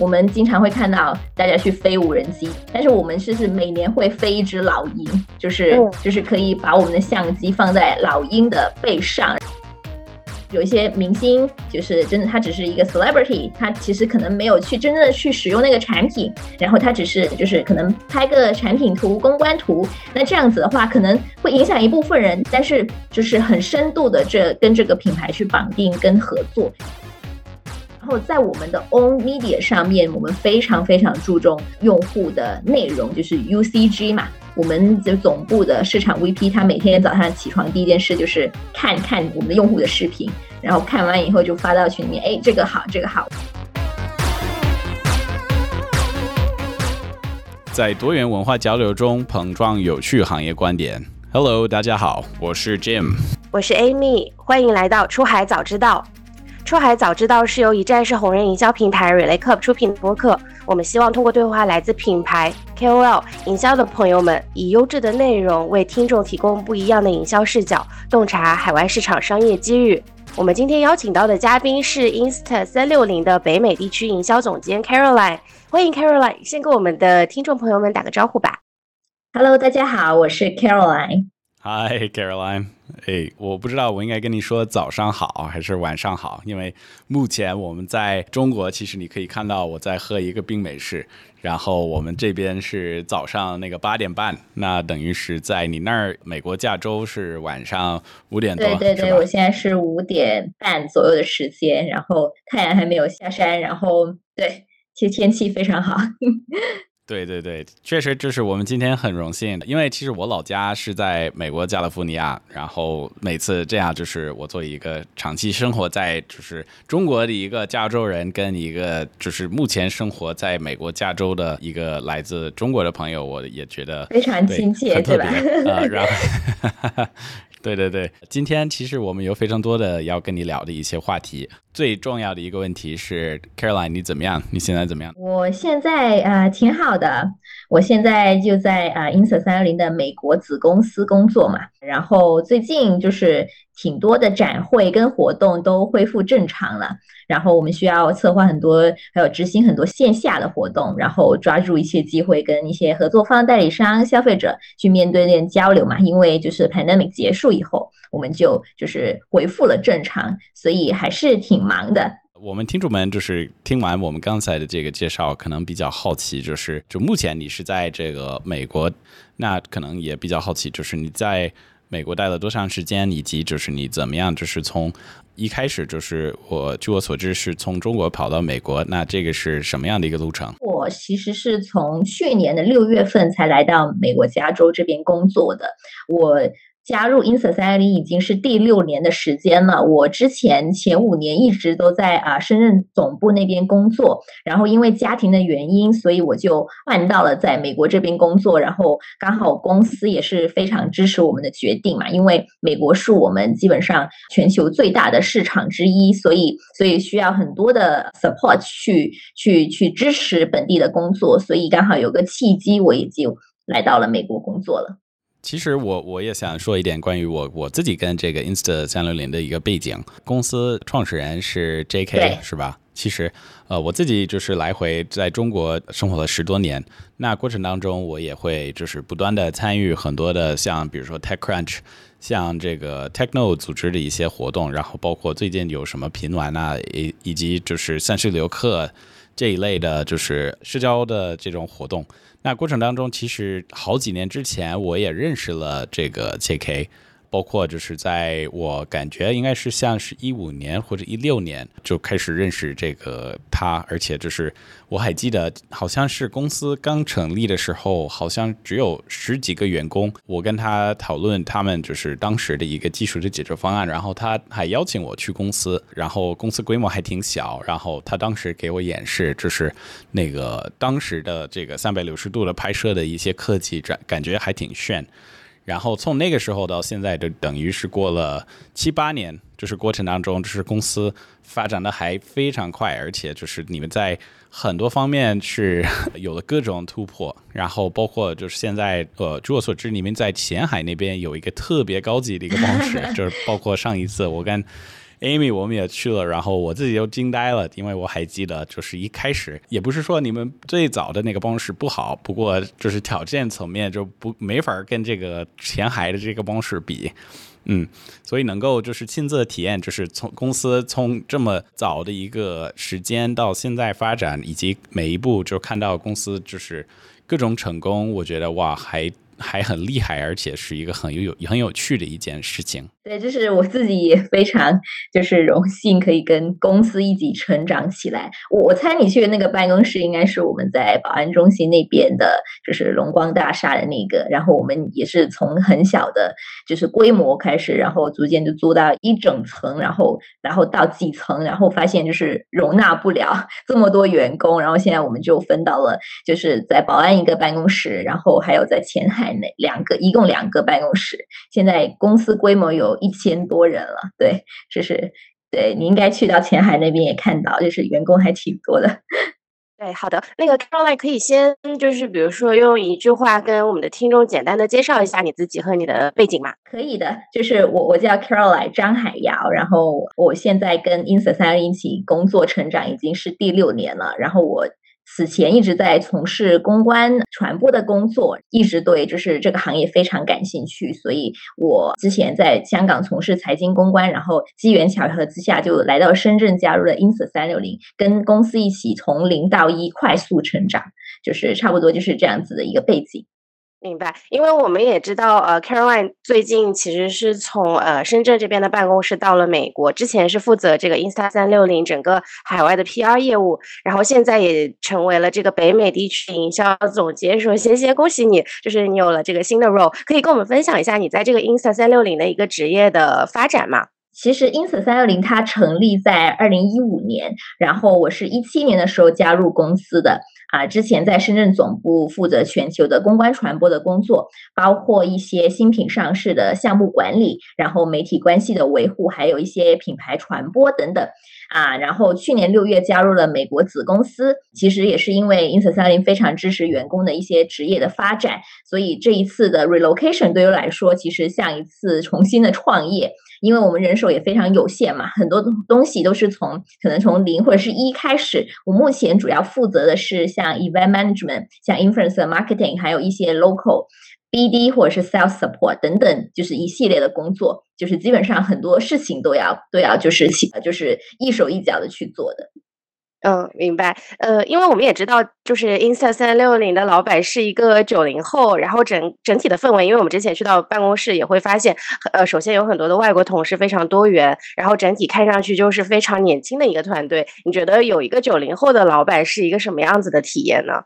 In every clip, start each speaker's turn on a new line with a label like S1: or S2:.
S1: 我们经常会看到大家去飞无人机，但是我们是是每年会飞一只老鹰，就是就是可以把我们的相机放在老鹰的背上。有一些明星，就是真的，他只是一个 celebrity，他其实可能没有去真正的去使用那个产品，然后他只是就是可能拍个产品图、公关图，那这样子的话，可能会影响一部分人，但是就是很深度的这跟这个品牌去绑定跟合作。然后在我们的 own media 上面，我们非常非常注重用户的内容，就是 UCG 嘛。我们就总部的市场 VP，他每天早上起床第一件事就是看看我们的用户的视频，然后看完以后就发到群里面，哎，这个好，这个好。
S2: 在多元文化交流中碰撞有趣行业观点。Hello，大家好，我是 Jim，
S3: 我是 Amy，欢迎来到出海早知道。出海早知道是由一站式红人营销平台 Relay Club 出品的播客。我们希望通过对话来自品牌 KOL 营销的朋友们，以优质的内容为听众提供不一样的营销视角，洞察海外市场商业机遇。我们今天邀请到的嘉宾是 Insta 三六零的北美地区营销总监 Caroline，欢迎 Caroline，先跟我们的听众朋友们打个招呼吧。
S1: Hello，大家好，我是 Caroline。
S2: Hi Caroline，哎，我不知道我应该跟你说早上好还是晚上好，因为目前我们在中国，其实你可以看到我在喝一个冰美式，然后我们这边是早上那个八点半，那等于是在你那儿美国加州是晚上五点多，
S1: 对对对，我现在是五点半左右的时间，然后太阳还没有下山，然后对，其实天气非常好。
S2: 对对对，确实就是我们今天很荣幸，因为其实我老家是在美国加利福尼亚，然后每次这样就是我作为一个长期生活在就是中国的一个加州人，跟一个就是目前生活在美国加州的一个来自中国的朋友，我也觉得
S1: 非常亲切，对吧？
S2: 啊，然后。对对对，今天其实我们有非常多的要跟你聊的一些话题。最重要的一个问题是，Caroline，你怎么样？你现在怎么样？
S1: 我现在啊挺好的，我现在就在啊 Insta 三六零的美国子公司工作嘛。然后最近就是挺多的展会跟活动都恢复正常了。然后我们需要策划很多，还有执行很多线下的活动，然后抓住一切机会跟一些合作方、代理商、消费者去面对面交流嘛。因为就是 pandemic 结束以后，我们就就是恢复了正常，所以还是挺忙的。
S2: 我们听众们就是听完我们刚才的这个介绍，可能比较好奇，就是就目前你是在这个美国，那可能也比较好奇，就是你在美国待了多长时间，以及就是你怎么样，就是从。一开始就是我，据我所知是从中国跑到美国，那这个是什么样的一个路程？
S1: 我其实是从去年的六月份才来到美国加州这边工作的，我。加入 Insta 三六零已经是第六年的时间了。我之前前五年一直都在啊深圳总部那边工作，然后因为家庭的原因，所以我就换到了在美国这边工作。然后刚好公司也是非常支持我们的决定嘛，因为美国是我们基本上全球最大的市场之一，所以所以需要很多的 support 去去去支持本地的工作，所以刚好有个契机，我也就来到了美国工作了。
S2: 其实我我也想说一点关于我我自己跟这个 Insta 三六零的一个背景。公司创始人是 J.K. 是吧？其实呃我自己就是来回在中国生活了十多年，那过程当中我也会就是不断的参与很多的像比如说 TechCrunch，像这个 Techno 组织的一些活动，然后包括最近有什么频玩啊，以以及就是三十流课这一类的，就是社交的这种活动。那过程当中，其实好几年之前我也认识了这个 J.K。包括就是在我感觉应该是像是一五年或者一六年就开始认识这个他，而且就是我还记得好像是公司刚成立的时候，好像只有十几个员工。我跟他讨论他们就是当时的一个技术的解决方案，然后他还邀请我去公司，然后公司规模还挺小，然后他当时给我演示就是那个当时的这个三百六十度的拍摄的一些科技，感感觉还挺炫。然后从那个时候到现在，就等于是过了七八年，就是过程当中，就是公司发展的还非常快，而且就是你们在很多方面是有了各种突破。然后包括就是现在，呃，据我所知，你们在前海那边有一个特别高级的一个办公室，就是包括上一次我跟 Amy 我们也去了，然后我自己就惊呆了，因为我还记得就是一开始也不是说你们最早的那个办公室不好，不过就是条件层面就不没法跟这个前海的这个办公室比。嗯，所以能够就是亲自体验，就是从公司从这么早的一个时间到现在发展，以及每一步就看到公司就是各种成功，我觉得哇，还还很厉害，而且是一个很有很有趣的一件事情。
S1: 对，就是我自己也非常就是荣幸可以跟公司一起成长起来。我我猜你去的那个办公室应该是我们在保安中心那边的，就是龙光大厦的那个。然后我们也是从很小的，就是规模开始，然后逐渐就做到一整层，然后然后到几层，然后发现就是容纳不了 这么多员工。然后现在我们就分到了，就是在保安一个办公室，然后还有在前海那两个，一共两个办公室。现在公司规模有。一千多人了，对，就是对你应该去到前海那边也看到，就是员工还挺多的。
S3: 对，好的，那个 Caroline 可以先就是比如说用一句话跟我们的听众简单的介绍一下你自己和你的背景吗？
S1: 可以的，就是我我叫 Caroline 张海瑶，然后我现在跟三一起工作成长已经是第六年了，然后我。此前一直在从事公关传播的工作，一直对就是这个行业非常感兴趣，所以我之前在香港从事财经公关，然后机缘巧合之下就来到深圳，加入了 ins 三六零，跟公司一起从零到一快速成长，就是差不多就是这样子的一个背景。
S3: 明白，因为我们也知道，呃，Caroline 最近其实是从呃深圳这边的办公室到了美国，之前是负责这个 Insta 三六零整个海外的 PR 业务，然后现在也成为了这个北美地区营销总监。说，谢谢，恭喜你，就是你有了这个新的 role，可以跟我们分享一下你在这个 Insta 三六零的一个职业的发展吗？
S1: 其实 Insta 三六零它成立在二零一五年，然后我是一七年的时候加入公司的。啊，之前在深圳总部负责全球的公关传播的工作，包括一些新品上市的项目管理，然后媒体关系的维护，还有一些品牌传播等等。啊，然后去年六月加入了美国子公司，其实也是因为 Insta 三零非常支持员工的一些职业的发展，所以这一次的 relocation 对于来说，其实像一次重新的创业。因为我们人手也非常有限嘛，很多东西都是从可能从零或者是一开始。我目前主要负责的是像 event management、像 influencer marketing，还有一些 local BD 或者是 sales support 等等，就是一系列的工作，就是基本上很多事情都要都要就是起就是一手一脚的去做的。
S3: 嗯，明白。呃，因为我们也知道，就是 Insta 三六零的老板是一个九零后，然后整整体的氛围，因为我们之前去到办公室也会发现，呃，首先有很多的外国同事，非常多元，然后整体看上去就是非常年轻的一个团队。你觉得有一个九零后的老板是一个什么样子的体验呢？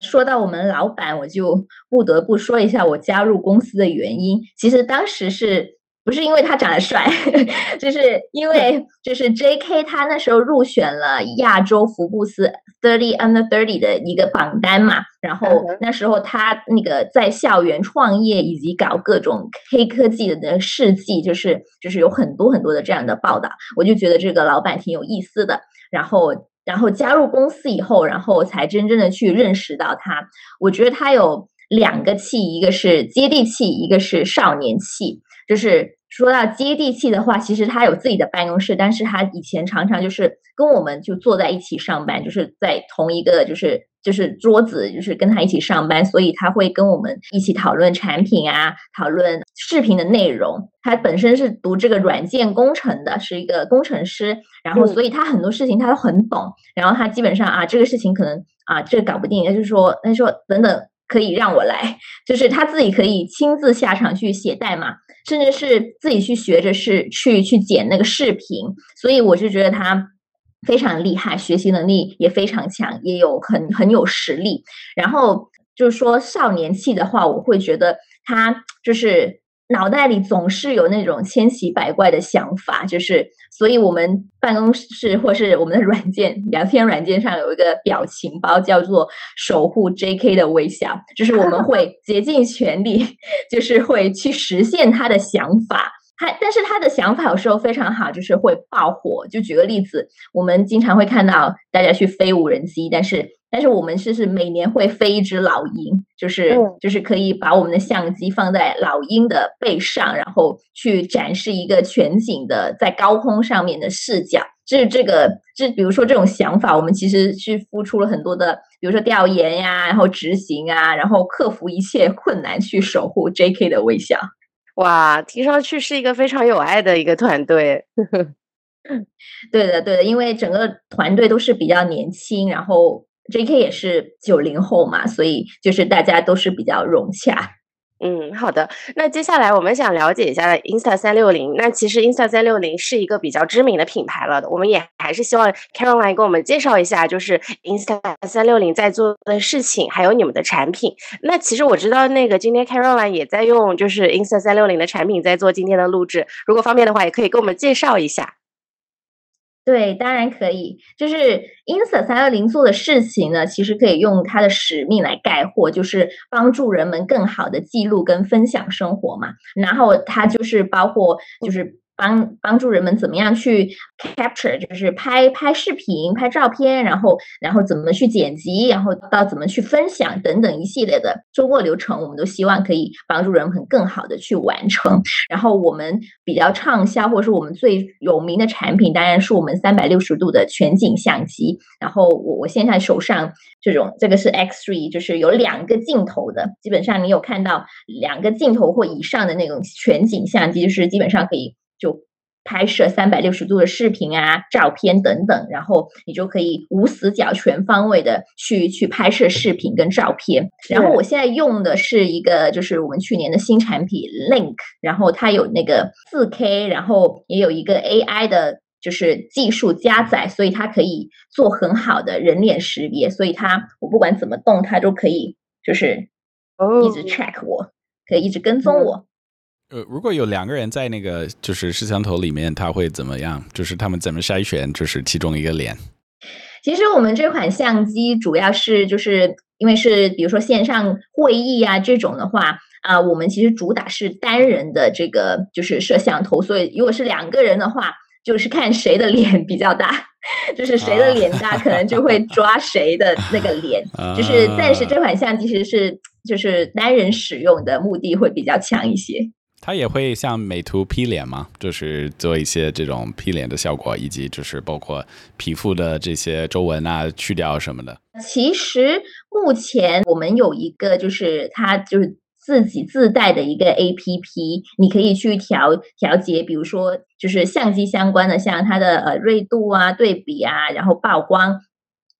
S1: 说到我们老板，我就不得不说一下我加入公司的原因。其实当时是。不是因为他长得帅，就是因为就是 J.K. 他那时候入选了亚洲福布斯 Thirty Under Thirty 的一个榜单嘛，然后那时候他那个在校园创业以及搞各种黑科技的那事迹，就是就是有很多很多的这样的报道，我就觉得这个老板挺有意思的。然后然后加入公司以后，然后才真正的去认识到他，我觉得他有两个气，一个是接地气，一个是少年气。就是说到接地气的话，其实他有自己的办公室，但是他以前常常就是跟我们就坐在一起上班，就是在同一个就是就是桌子，就是跟他一起上班，所以他会跟我们一起讨论产品啊，讨论视频的内容。他本身是读这个软件工程的，是一个工程师，然后所以他很多事情他都很懂。然后他基本上啊，这个事情可能啊这个搞不定，他就是说他说等等可以让我来，就是他自己可以亲自下场去写代码。甚至是自己去学着是去去剪那个视频，所以我就觉得他非常厉害，学习能力也非常强，也有很很有实力。然后就是说少年气的话，我会觉得他就是。脑袋里总是有那种千奇百怪的想法，就是，所以我们办公室或是我们的软件聊天软件上有一个表情包，叫做“守护 J.K. 的微笑”，就是我们 会竭尽全力，就是会去实现他的想法。他，但是他的想法有时候非常好，就是会爆火。就举个例子，我们经常会看到大家去飞无人机，但是但是我们是是每年会飞一只老鹰，就是就是可以把我们的相机放在老鹰的背上，然后去展示一个全景的在高空上面的视角。这这个这比如说这种想法，我们其实是付出了很多的，比如说调研呀，然后执行啊，然后克服一切困难去守护 J.K. 的微笑。
S3: 哇，听上去是一个非常有爱的一个团队。
S1: 对的，对的，因为整个团队都是比较年轻，然后 J.K. 也是九零后嘛，所以就是大家都是比较融洽。
S3: 嗯，好的。那接下来我们想了解一下 Insta 三六零。那其实 Insta 三六零是一个比较知名的品牌了。我们也还是希望 Caroline 给我们介绍一下，就是 Insta 三六零在做的事情，还有你们的产品。那其实我知道，那个今天 Caroline 也在用就是 Insta 三六零的产品在做今天的录制。如果方便的话，也可以给我们介绍一下。
S1: 对，当然可以。就是 Insta 三六零做的事情呢，其实可以用它的使命来概括，就是帮助人们更好的记录跟分享生活嘛。然后它就是包括就是。帮帮助人们怎么样去 capture，就是拍拍视频、拍照片，然后然后怎么去剪辑，然后到怎么去分享等等一系列的周末流程，我们都希望可以帮助人们更好的去完成。然后我们比较畅销或者是我们最有名的产品，当然是我们三百六十度的全景相机。然后我我现在手上这种这个是 X3，就是有两个镜头的，基本上你有看到两个镜头或以上的那种全景相机，就是基本上可以。就拍摄三百六十度的视频啊、照片等等，然后你就可以无死角、全方位的去去拍摄视频跟照片。然后我现在用的是一个，就是我们去年的新产品 Link，然后它有那个四 K，然后也有一个 AI 的，就是技术加载，所以它可以做很好的人脸识别，所以它我不管怎么动，它都可以就是一直 check 我，可以一直跟踪我。
S2: 呃，如果有两个人在那个就是摄像头里面，他会怎么样？就是他们怎么筛选？就是其中一个脸。
S1: 其实我们这款相机主要是就是因为是比如说线上会议啊这种的话啊，我们其实主打是单人的这个就是摄像头，所以如果是两个人的话，就是看谁的脸比较大，就是谁的脸大，可能就会抓谁的那个脸。就是暂时这款相机其实是就是单人使用的目的会比较强一些。
S2: 它也会像美图 P 脸吗？就是做一些这种 P 脸的效果，以及就是包括皮肤的这些皱纹啊去掉什么的。
S1: 其实目前我们有一个，就是它就是自己自带的一个 A P P，你可以去调调节，比如说就是相机相关的，像它的呃锐度啊、对比啊，然后曝光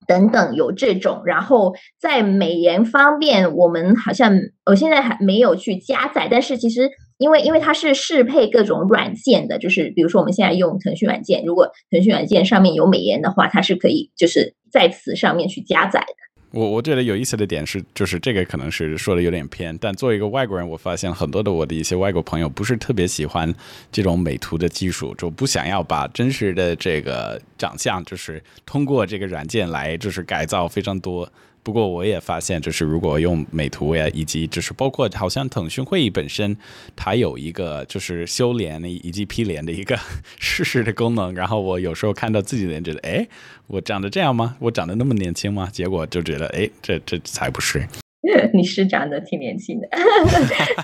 S1: 等等有这种。然后在美颜方面，我们好像我现在还没有去加载，但是其实。因为因为它是适配各种软件的，就是比如说我们现在用腾讯软件，如果腾讯软件上面有美颜的话，它是可以就是在此上面去加载的。
S2: 我我觉得有意思的点是，就是这个可能是说的有点偏，但作为一个外国人，我发现很多的我的一些外国朋友不是特别喜欢这种美图的技术，就不想要把真实的这个长相，就是通过这个软件来就是改造非常多。不过我也发现，就是如果用美图呀，以及就是包括好像腾讯会议本身，它有一个就是修脸以及 P 脸的一个试试的功能。然后我有时候看到自己的脸，觉得哎，我长得这样吗？我长得那么年轻吗？结果就觉得哎，这这才不是。
S1: 你是长得挺年轻的。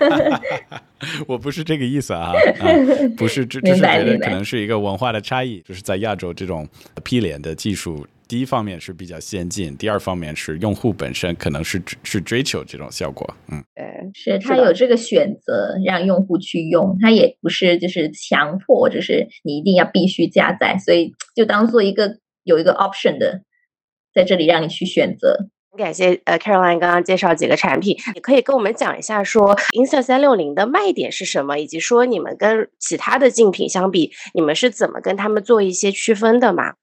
S2: 我不是这个意思啊，不是，只是觉得可能是一个文化的差异，就是在亚洲这种 P 脸的技术。第一方面是比较先进，第二方面是用户本身可能是是追求这种效果，
S1: 嗯，对，是他有这个选择让用户去用，他也不是就是强迫，就是你一定要必须加载，所以就当做一个有一个 option 的在这里让你去选择。
S3: 感谢呃 Caroline 刚刚介绍几个产品，也可以跟我们讲一下说 Insta 三六零的卖点是什么，以及说你们跟其他的竞品相比，你们是怎么跟他们做一些区分的吗？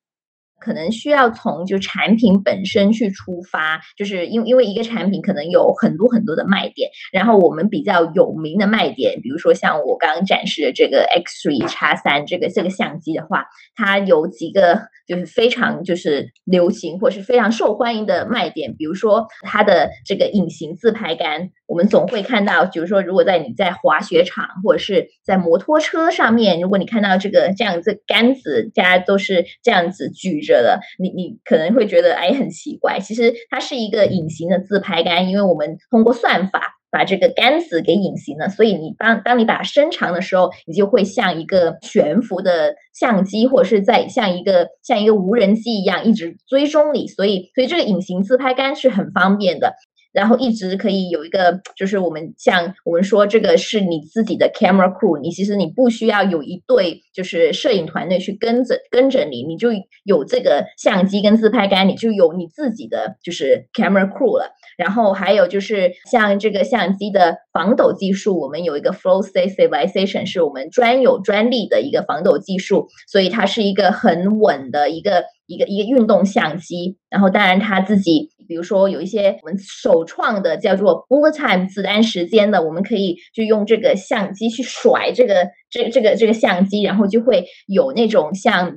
S1: 可能需要从就产品本身去出发，就是因为因为一个产品可能有很多很多的卖点，然后我们比较有名的卖点，比如说像我刚刚展示的这个 X3 x 三这个这个相机的话，它有几个就是非常就是流行或是非常受欢迎的卖点，比如说它的这个隐形自拍杆。我们总会看到，比如说，如果在你在滑雪场或者是在摩托车上面，如果你看到这个这样子杆子，大家都是这样子举着的，你你可能会觉得哎很奇怪，其实它是一个隐形的自拍杆，因为我们通过算法。把这个杆子给隐形了，所以你当当你把它伸长的时候，你就会像一个悬浮的相机，或者是在像一个像一个无人机一样一直追踪你。所以，所以这个隐形自拍杆是很方便的。然后一直可以有一个，就是我们像我们说这个是你自己的 camera crew，你其实你不需要有一队就是摄影团队去跟着跟着你，你就有这个相机跟自拍杆，你就有你自己的就是 camera crew 了。然后还有就是像这个相机的防抖技术，我们有一个 flow state stabilization，是我们专有专利的一个防抖技术，所以它是一个很稳的一个一个一个运动相机。然后当然他自己。比如说有一些我们首创的叫做 bullet time 子弹时间的，我们可以就用这个相机去甩这个这这个这个相机，然后就会有那种像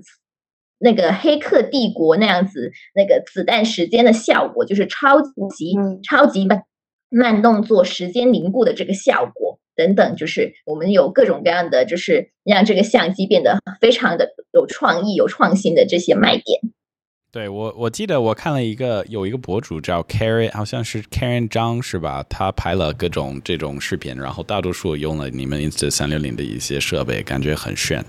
S1: 那个黑客帝国那样子那个子弹时间的效果，就是超级超级慢慢动作时间凝固的这个效果等等，就是我们有各种各样的，就是让这个相机变得非常的有创意、有创新的这些卖点。
S2: 对我，我记得我看了一个有一个博主叫 Karen，好像是 Karen 张是吧？他拍了各种这种视频，然后大多数用了你们 Insta 三六零的一些设备，感觉很炫。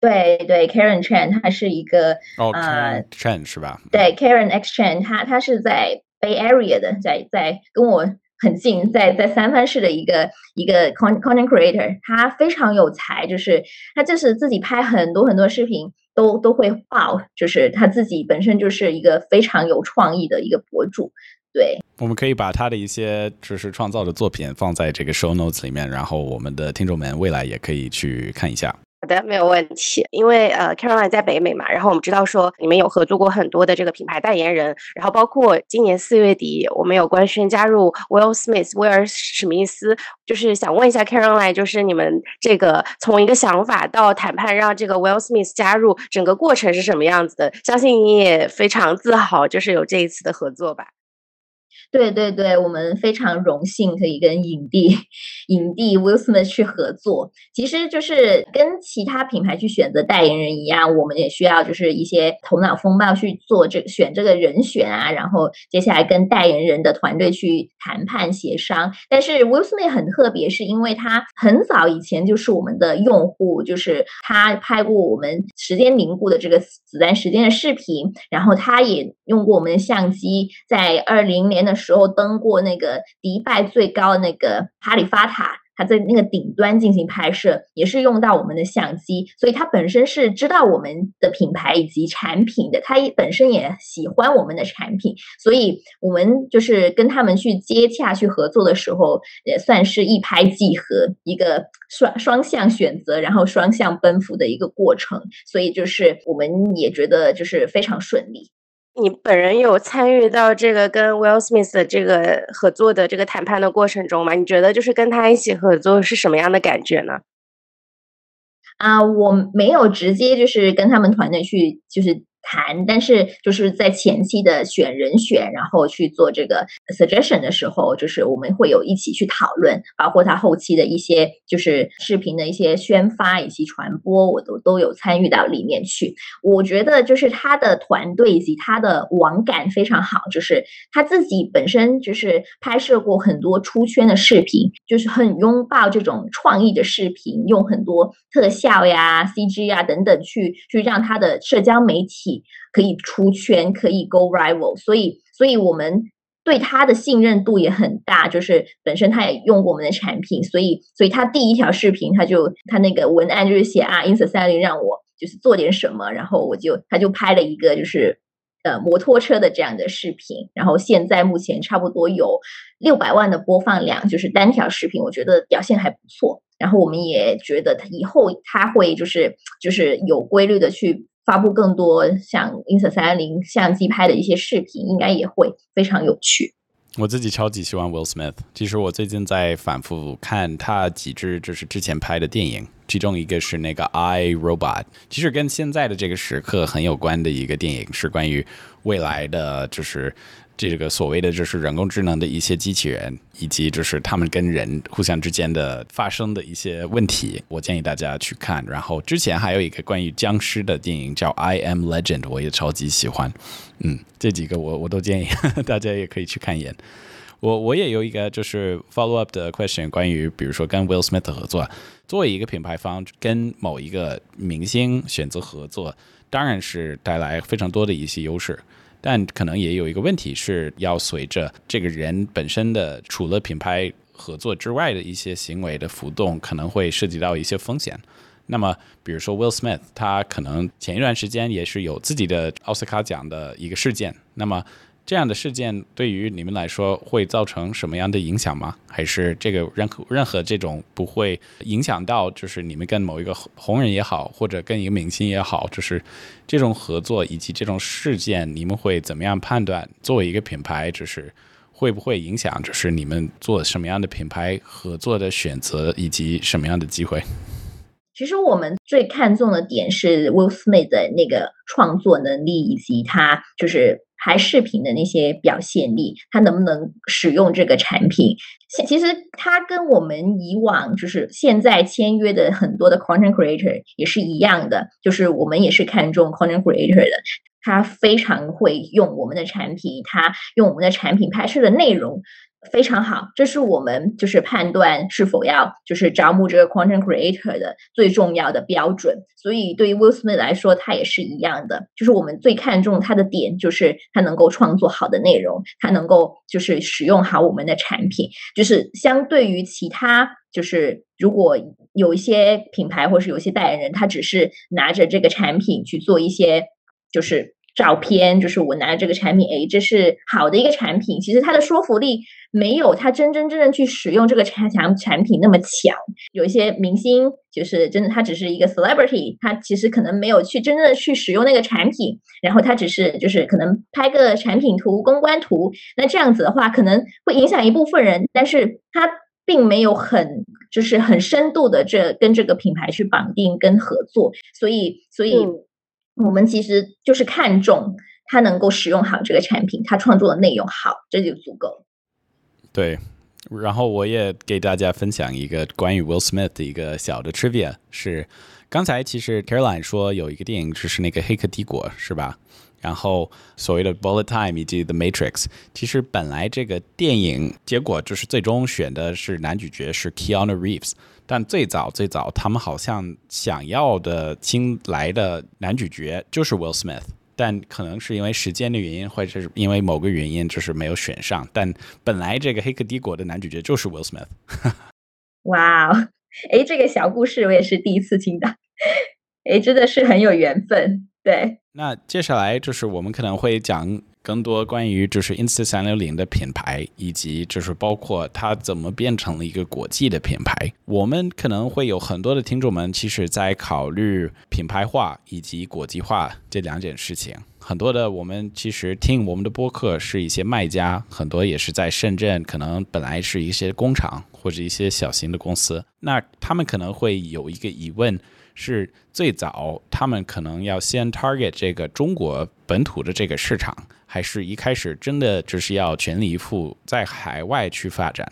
S1: 对对，Karen Chan 他是一个
S2: 哦，Karen Chen 是吧？
S1: 对，Karen X Chan 他他是在 Bay Area 的，在在跟我很近，在在三藩市的一个一个 content creator，他非常有才，就是他就是自己拍很多很多视频。都都会爆，就是他自己本身就是一个非常有创意的一个博主，对。
S2: 我们可以把他的一些就是创造的作品放在这个 show notes 里面，然后我们的听众们未来也可以去看一下。
S3: 好的，没有问题。因为呃，Caroline 在北美嘛，然后我们知道说你们有合作过很多的这个品牌代言人，然后包括今年四月底我们有官宣加入 Will Smith 威尔史密斯，就是想问一下 Caroline，就是你们这个从一个想法到谈判让这个 Will Smith 加入，整个过程是什么样子的？相信你也非常自豪，就是有这一次的合作吧。
S1: 对对对，我们非常荣幸可以跟影帝 影帝 Will Smith 去合作。其实就是跟其他品牌去选择代言人一样，我们也需要就是一些头脑风暴去做这选这个人选啊，然后接下来跟代言人的团队去谈判协商。但是 Will Smith 很特别，是因为他很早以前就是我们的用户，就是他拍过我们时间凝固的这个子弹时间的视频，然后他也用过我们的相机，在二零年的。时候登过那个迪拜最高的那个哈利法塔，他在那个顶端进行拍摄，也是用到我们的相机，所以他本身是知道我们的品牌以及产品的，他也本身也喜欢我们的产品，所以我们就是跟他们去接洽去合作的时候，也算是一拍即合，一个双双向选择，然后双向奔赴的一个过程，所以就是我们也觉得就是非常顺利。
S3: 你本人有参与到这个跟 Will Smith 的这个合作的这个谈判的过程中吗？你觉得就是跟他一起合作是什么样的感觉呢？
S1: 啊，我没有直接就是跟他们团队去就是。谈，但是就是在前期的选人选，然后去做这个 suggestion 的时候，就是我们会有一起去讨论，包括他后期的一些就是视频的一些宣发以及传播，我都都有参与到里面去。我觉得就是他的团队以及他的网感非常好，就是他自己本身就是拍摄过很多出圈的视频，就是很拥抱这种创意的视频，用很多特效呀、CG 啊等等去去让他的社交媒体。可以出圈，可以 go rival，所以，所以我们对他的信任度也很大。就是本身他也用过我们的产品，所以，所以他第一条视频他就他那个文案就是写啊，ins 三零让我就是做点什么，然后我就他就拍了一个就是呃摩托车的这样的视频，然后现在目前差不多有六百万的播放量，就是单条视频，我觉得表现还不错。然后我们也觉得他以后他会就是就是有规律的去。发布更多像 Insta 三零相机拍的一些视频，应该也会非常有趣。
S2: 我自己超级喜欢 Will Smith，其实我最近在反复看他几支就是之前拍的电影，其中一个是那个 I Robot，其实跟现在的这个时刻很有关的一个电影，是关于未来的就是这个所谓的就是人工智能的一些机器人，以及就是他们跟人互相之间的发生的一些问题，我建议大家去看。然后之前还有一个关于僵尸的电影叫《I Am Legend》，我也超级喜欢。嗯，这几个我我都建议大家也可以去看一眼。我我也有一个就是 follow up 的 question，关于比如说跟 Will Smith 的合作，作为一个品牌方跟某一个明星选择合作，当然是带来非常多的一些优势。但可能也有一个问题是要随着这个人本身的除了品牌合作之外的一些行为的浮动，可能会涉及到一些风险。那么，比如说 Will Smith，他可能前一段时间也是有自己的奥斯卡奖的一个事件。那么这样的事件对于你们来说会造成什么样的影响吗？还是这个任何任何这种不会影响到，就是你们跟某一个红人也好，或者跟一个明星也好，就是这种合作以及这种事件，你们会怎么样判断？作为一个品牌，就是会不会影响，就是你们做什么样的品牌合作的选择，以及什么样的机会？
S1: 其实我们最看重的点是 Will Smith 的那个创作能力，以及他就是。拍视频的那些表现力，他能不能使用这个产品？其实他跟我们以往就是现在签约的很多的 content creator 也是一样的，就是我们也是看重 content creator 的，他非常会用我们的产品，他用我们的产品拍摄的内容。非常好，这是我们就是判断是否要就是招募这个 content creator 的最重要的标准。所以对于 Will Smith 来说，他也是一样的，就是我们最看重他的点，就是他能够创作好的内容，他能够就是使用好我们的产品。就是相对于其他，就是如果有一些品牌或是有些代言人，他只是拿着这个产品去做一些，就是。照片就是我拿这个产品，哎，这是好的一个产品。其实它的说服力没有他真真正正去使用这个产产产品那么强。有一些明星就是真的，他只是一个 celebrity，他其实可能没有去真正的去使用那个产品，然后他只是就是可能拍个产品图、公关图。那这样子的话，可能会影响一部分人，但是他并没有很就是很深度的这跟这个品牌去绑定跟合作。所以，所以。我们其实就是看重他能够使用好这个产品，他创作的内容好，这就足够。
S2: 对，然后我也给大家分享一个关于 Will Smith 的一个小的 trivia，是刚才其实 Caroline 说有一个电影就是那个《黑客帝国》，是吧？然后所谓的 Bullet Time 以及 The Matrix，其实本来这个电影结果就是最终选的是男主角是 Keanu Reeves。但最早最早，他们好像想要的新来的男主角就是 Will Smith，但可能是因为时间的原因，或者是因为某个原因，就是没有选上。但本来这个《黑客帝国》的男主角就是 Will Smith。
S1: 哇哦，哎，这个小故事我也是第一次听到，哎，真的是很有缘分。对，
S2: 那接下来就是我们可能会讲。更多关于就是 Insta 三六零的品牌，以及就是包括它怎么变成了一个国际的品牌。我们可能会有很多的听众们，其实在考虑品牌化以及国际化这两件事情。很多的我们其实听我们的播客是一些卖家，很多也是在深圳，可能本来是一些工厂或者一些小型的公司。那他们可能会有一个疑问。是最早，他们可能要先 target 这个中国本土的这个市场，还是一开始真的只是要全力以赴在海外去发展？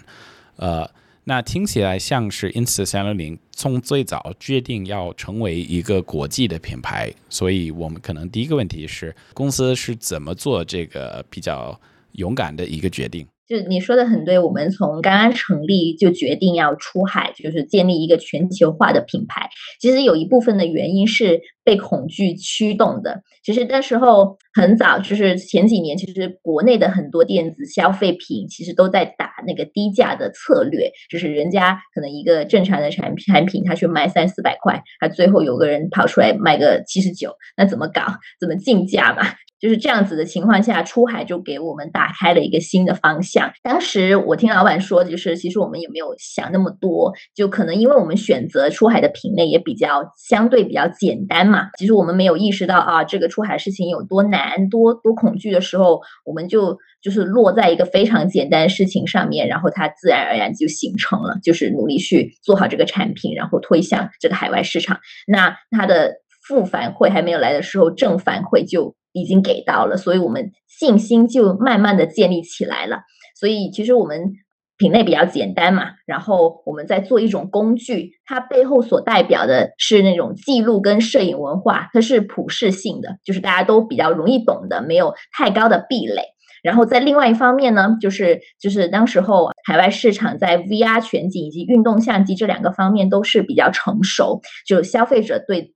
S2: 呃，那听起来像是 Insta 三六零从最早决定要成为一个国际的品牌，所以我们可能第一个问题是，公司是怎么做这个比较勇敢的一个决定？
S1: 就你说的很对，我们从刚刚成立就决定要出海，就是建立一个全球化的品牌。其实有一部分的原因是被恐惧驱动的。其实那时候很早，就是前几年，其实国内的很多电子消费品其实都在打那个低价的策略，就是人家可能一个正常的产产品，他去卖三四百块，他最后有个人跑出来卖个七十九，那怎么搞？怎么竞价嘛？就是这样子的情况下，出海就给我们打开了一个新的方向。当时我听老板说，就是其实我们也没有想那么多，就可能因为我们选择出海的品类也比较相对比较简单嘛。其实我们没有意识到啊，这个出海事情有多难、多多恐惧的时候，我们就就是落在一个非常简单的事情上面，然后它自然而然就形成了，就是努力去做好这个产品，然后推向这个海外市场。那它的负反馈还没有来的时候，正反馈就。已经给到了，所以我们信心就慢慢的建立起来了。所以其实我们品类比较简单嘛，然后我们在做一种工具，它背后所代表的是那种记录跟摄影文化，它是普适性的，就是大家都比较容易懂的，没有太高的壁垒。然后在另外一方面呢，就是就是当时候海外市场在 VR 全景以及运动相机这两个方面都是比较成熟，就消费者对。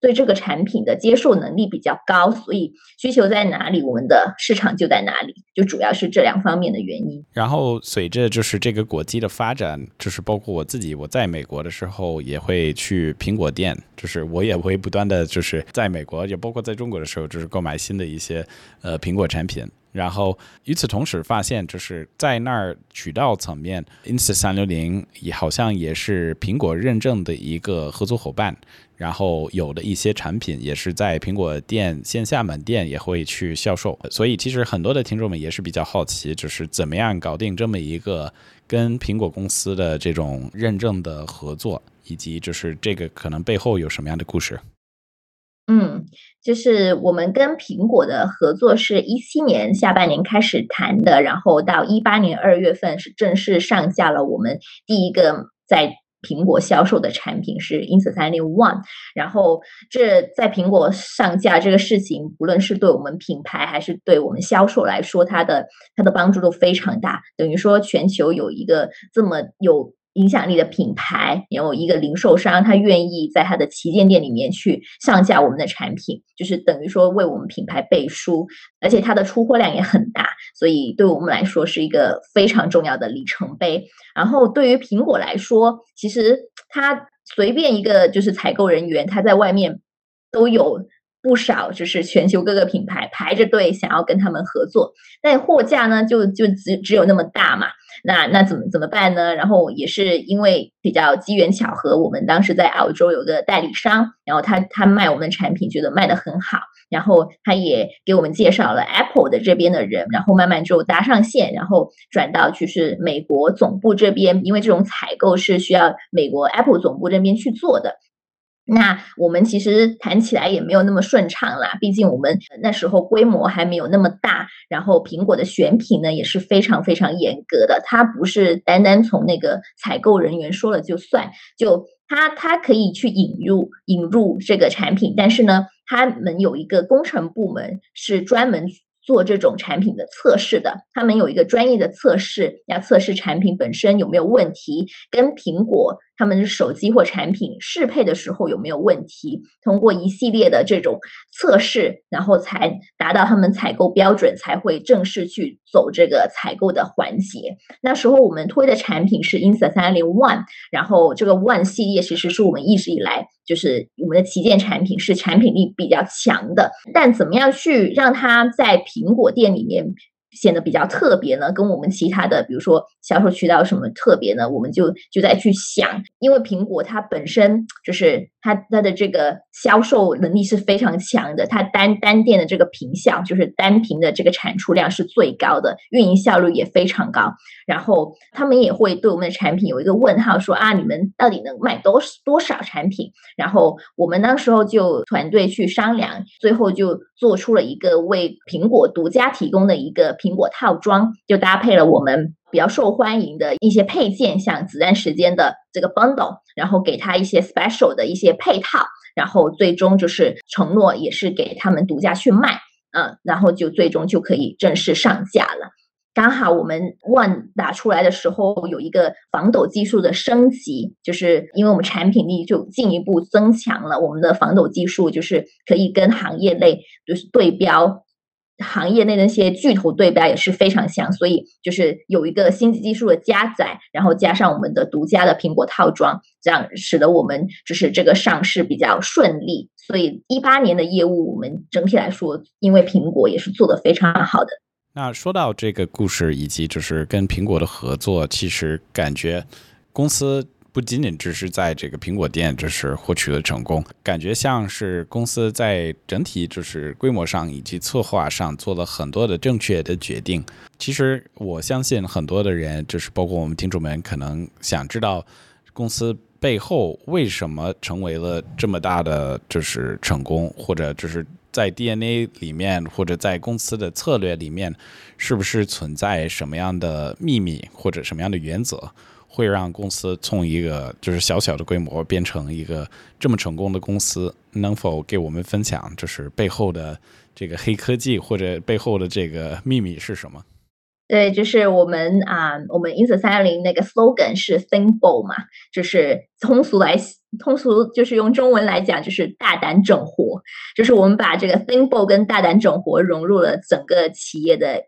S1: 对这个产品的接受能力比较高，所以需求在哪里，我们的市场就在哪里，就主要是这两方面的原因。
S2: 然后随着就是这个果机的发展，就是包括我自己，我在美国的时候也会去苹果店，就是我也会不断的就是在美国，也包括在中国的时候，就是购买新的一些呃苹果产品。然后与此同时，发现就是在那儿渠道层面，Insta 三六零也好像也是苹果认证的一个合作伙伴。然后有的一些产品也是在苹果店线下门店也会去销售。所以其实很多的听众们也是比较好奇，就是怎么样搞定这么一个跟苹果公司的这种认证的合作，以及就是这个可能背后有什么样的故事。
S1: 嗯，就是我们跟苹果的合作是一七年下半年开始谈的，然后到一八年二月份是正式上架了我们第一个在苹果销售的产品是 Insta 三六 One，然后这在苹果上架这个事情，不论是对我们品牌还是对我们销售来说，它的它的帮助都非常大，等于说全球有一个这么有。影响力的品牌，然后一个零售商，他愿意在他的旗舰店里面去上架我们的产品，就是等于说为我们品牌背书，而且它的出货量也很大，所以对我们来说是一个非常重要的里程碑。然后对于苹果来说，其实他随便一个就是采购人员，他在外面都有不少就是全球各个品牌排着队想要跟他们合作，但货架呢就就只只有那么大嘛。那那怎么怎么办呢？然后也是因为比较机缘巧合，我们当时在澳洲有个代理商，然后他他卖我们的产品，觉得卖的很好，然后他也给我们介绍了 Apple 的这边的人，然后慢慢就搭上线，然后转到就是美国总部这边，因为这种采购是需要美国 Apple 总部这边去做的。那我们其实谈起来也没有那么顺畅啦，毕竟我们那时候规模还没有那么大，然后苹果的选品呢也是非常非常严格的，它不是单单从那个采购人员说了就算，就它它可以去引入引入这个产品，但是呢，他们有一个工程部门是专门。做这种产品的测试的，他们有一个专业的测试，要测试产品本身有没有问题，跟苹果他们的手机或产品适配的时候有没有问题。通过一系列的这种测试，然后才达到他们采购标准，才会正式去走这个采购的环节。那时候我们推的产品是 Insta 三零 One，然后这个 One 系列其实是我们一直以来。就是我们的旗舰产品是产品力比较强的，但怎么样去让它在苹果店里面？显得比较特别呢，跟我们其他的，比如说销售渠道什么特别呢？我们就就在去想，因为苹果它本身就是它它的这个销售能力是非常强的，它单单店的这个屏效就是单屏的这个产出量是最高的，运营效率也非常高。然后他们也会对我们的产品有一个问号，说啊，你们到底能卖多多少产品？然后我们那时候就团队去商量，最后就做出了一个为苹果独家提供的一个。苹果套装就搭配了我们比较受欢迎的一些配件，像子弹时间的这个 bundle，然后给他一些 special 的一些配套，然后最终就是承诺也是给他们独家去卖，嗯，然后就最终就可以正式上架了。刚好我们 One 打出来的时候有一个防抖技术的升级，就是因为我们产品力就进一步增强了，我们的防抖技术就是可以跟行业内就是对标。行业内那些巨头对标也是非常强，所以就是有一个新技术的加载，然后加上我们的独家的苹果套装，这样使得我们就是这个上市比较顺利。所以一八年的业务，我们整体来说，因为苹果也是做的非常好的。
S2: 那说到这个故事，以及就是跟苹果的合作，其实感觉公司。不仅仅只是在这个苹果店就是获取了成功，感觉像是公司在整体就是规模上以及策划上做了很多的正确的决定。其实我相信很多的人，就是包括我们听众们，可能想知道公司背后为什么成为了这么大的就是成功，或者就是。在 DNA 里面或者在公司的策略里面，是不是存在什么样的秘密或者什么样的原则，会让公司从一个就是小小的规模变成一个这么成功的公司？能否给我们分享，就是背后的这个黑科技或者背后的这个秘密是什么？
S1: 对，就是我们啊，我们 Ins 三幺零那个 slogan 是 Think Bold 嘛，就是通俗来通俗就是用中文来讲就是大胆整活，就是我们把这个 Think Bold 跟大胆整活融入了整个企业的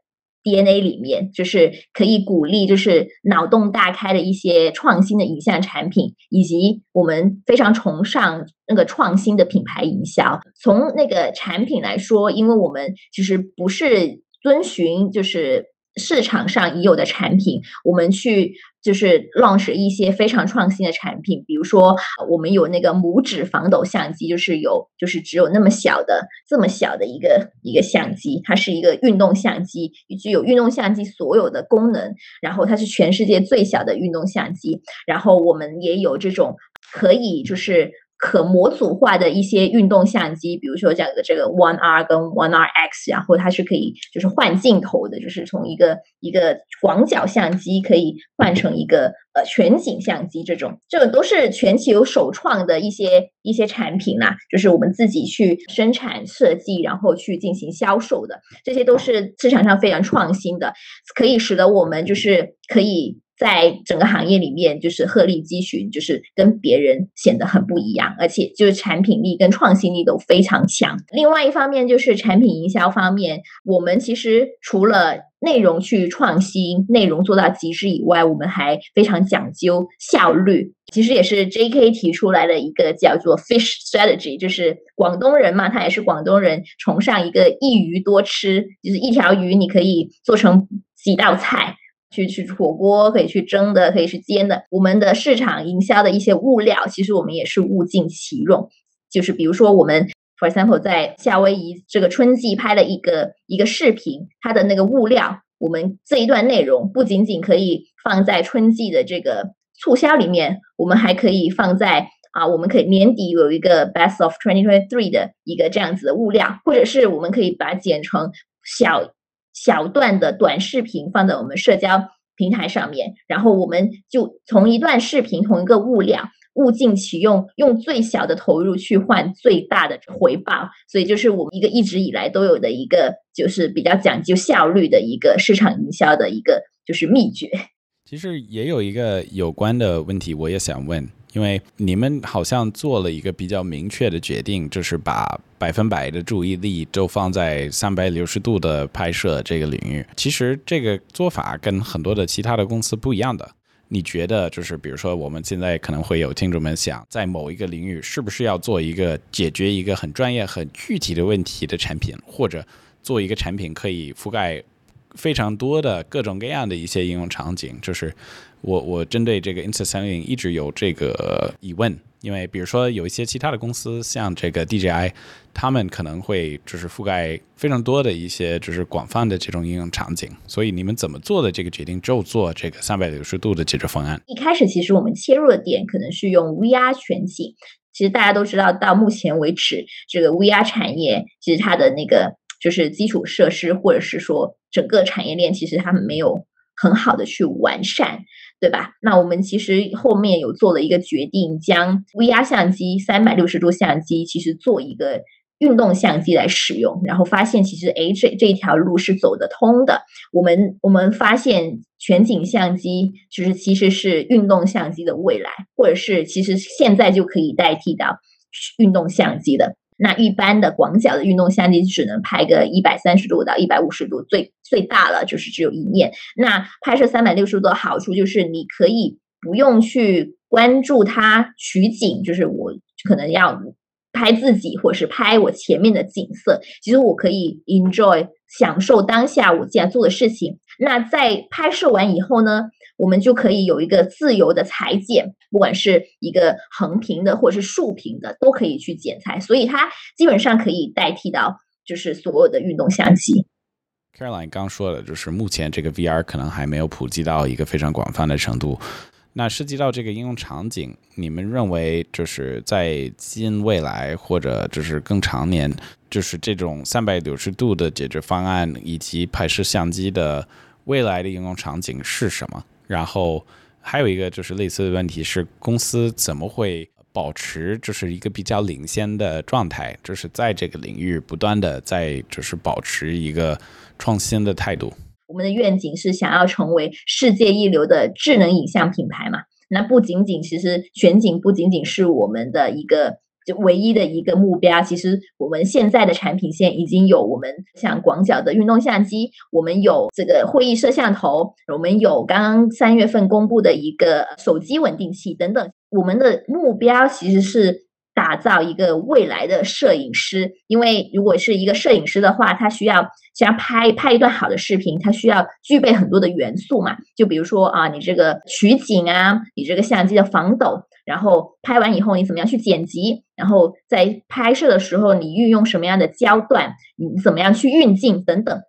S1: DNA 里面，就是可以鼓励就是脑洞大开的一些创新的影像产品，以及我们非常崇尚那个创新的品牌营销。从那个产品来说，因为我们其实不是遵循就是。市场上已有的产品，我们去就是 launch 一些非常创新的产品，比如说我们有那个拇指防抖相机，就是有就是只有那么小的这么小的一个一个相机，它是一个运动相机，具有运动相机所有的功能，然后它是全世界最小的运动相机，然后我们也有这种可以就是。可模组化的一些运动相机，比如说这样的这个 One R 跟 One R X，然后它是可以就是换镜头的，就是从一个一个广角相机可以换成一个呃全景相机，这种这个都是全球首创的一些一些产品啦，就是我们自己去生产设计，然后去进行销售的，这些都是市场上非常创新的，可以使得我们就是可以。在整个行业里面，就是鹤立鸡群，就是跟别人显得很不一样，而且就是产品力跟创新力都非常强。另外一方面，就是产品营销方面，我们其实除了内容去创新、内容做到极致以外，我们还非常讲究效率。其实也是 J.K. 提出来的一个叫做 Fish Strategy，就是广东人嘛，他也是广东人，崇尚一个一鱼多吃，就是一条鱼你可以做成几道菜。去去火锅可以去蒸的，可以去煎的。我们的市场营销的一些物料，其实我们也是物尽其用。就是比如说，我们 for example 在夏威夷这个春季拍了一个一个视频，它的那个物料，我们这一段内容不仅仅可以放在春季的这个促销里面，我们还可以放在啊，我们可以年底有一个 best of twenty twenty three 的一个这样子的物料，或者是我们可以把它剪成小。小段的短视频放在我们社交平台上面，然后我们就从一段视频同一个物料物尽其用，用最小的投入去换最大的回报，所以就是我们一个一直以来都有的一个就是比较讲究效率的一个市场营销的一个就是秘诀。
S2: 其实也有一个有关的问题，我也想问。因为你们好像做了一个比较明确的决定，就是把百分百的注意力都放在三百六十度的拍摄这个领域。其实这个做法跟很多的其他的公司不一样的。你觉得，就是比如说我们现在可能会有听众们想，在某一个领域是不是要做一个解决一个很专业、很具体的问题的产品，或者做一个产品可以覆盖非常多的各种各样的一些应用场景，就是。我我针对这个 Insta 三零一直有这个疑问，因为比如说有一些其他的公司，像这个 DJI，他们可能会就是覆盖非常多的一些就是广泛的这种应用场景，所以你们怎么做的这个决定，就做这个三百六十度的解决方案？
S1: 一开始其实我们切入的点可能是用 VR 全景，其实大家都知道，到目前为止，这个 VR 产业其实它的那个就是基础设施，或者是说整个产业链，其实他们没有很好的去完善。对吧？那我们其实后面有做了一个决定，将 VR 相机、三百六十度相机，其实做一个运动相机来使用，然后发现其实哎，这这条路是走得通的。我们我们发现全景相机就是其实是运动相机的未来，或者是其实现在就可以代替到运动相机的。那一般的广角的运动相机只能拍个一百三十度到一百五十度，最最大了就是只有一面。那拍摄三百六十度的好处就是你可以不用去关注它取景，就是我可能要拍自己或是拍我前面的景色，其实我可以 enjoy 享受当下我现在做的事情。那在拍摄完以后呢？我们就可以有一个自由的裁剪，不管是一个横屏的或者是竖屏的，都可以去剪裁，所以它基本上可以代替到就是所有的运动相机。
S2: Caroline 刚说的，就是目前这个 VR 可能还没有普及到一个非常广泛的程度。那涉及到这个应用场景，你们认为就是在近未来或者就是更长年，就是这种三百六十度的解决方案以及拍摄相机的未来的应用场景是什么？然后还有一个就是类似的问题是，公司怎么会保持就是一个比较领先的状态，就是在这个领域不断的在就是保持一个创新的态度。
S1: 我们的愿景是想要成为世界一流的智能影像品牌嘛？那不仅仅，其实全景不仅仅是我们的一个就唯一的一个目标。其实我们现在的产品线已经有我们像广角的运动相机，我们有这个会议摄像头，我们有刚刚三月份公布的一个手机稳定器等等。我们的目标其实是。打造一个未来的摄影师，因为如果是一个摄影师的话，他需要想要拍拍一段好的视频，他需要具备很多的元素嘛。就比如说啊，你这个取景啊，你这个相机的防抖，然后拍完以后你怎么样去剪辑，然后在拍摄的时候你运用什么样的焦段，你怎么样去运镜等等。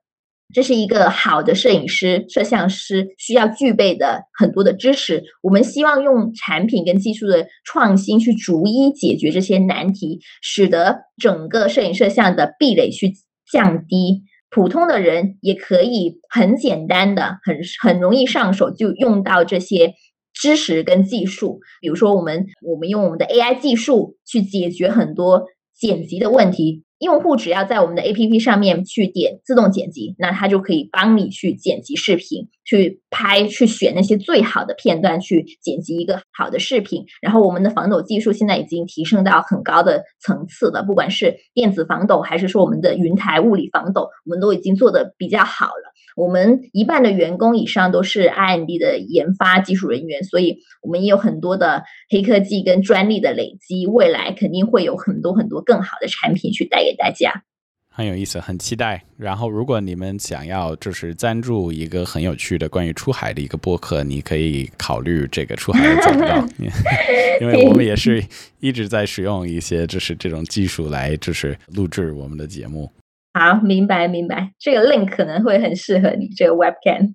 S1: 这是一个好的摄影师、摄像师需要具备的很多的知识。我们希望用产品跟技术的创新去逐一解决这些难题，使得整个摄影摄像的壁垒去降低。普通的人也可以很简单的、很很容易上手就用到这些知识跟技术。比如说，我们我们用我们的 AI 技术去解决很多剪辑的问题。用户只要在我们的 APP 上面去点自动剪辑，那它就可以帮你去剪辑视频，去拍、去选那些最好的片段，去剪辑一个好的视频。然后我们的防抖技术现在已经提升到很高的层次了，不管是电子防抖，还是说我们的云台物理防抖，我们都已经做的比较好了。我们一半的员工以上都是 R&D 的研发技术人员，所以我们也有很多的黑科技跟专利的累积，未来肯定会有很多很多更好的产品去带给大家。
S2: 很有意思，很期待。然后，如果你们想要就是赞助一个很有趣的关于出海的一个播客，你可以考虑这个出海的走道，因为我们也是一直在使用一些就是这种技术来就是录制我们的节目。
S1: 好，明白明白，这个 link 可能会很适合你这个 webcam。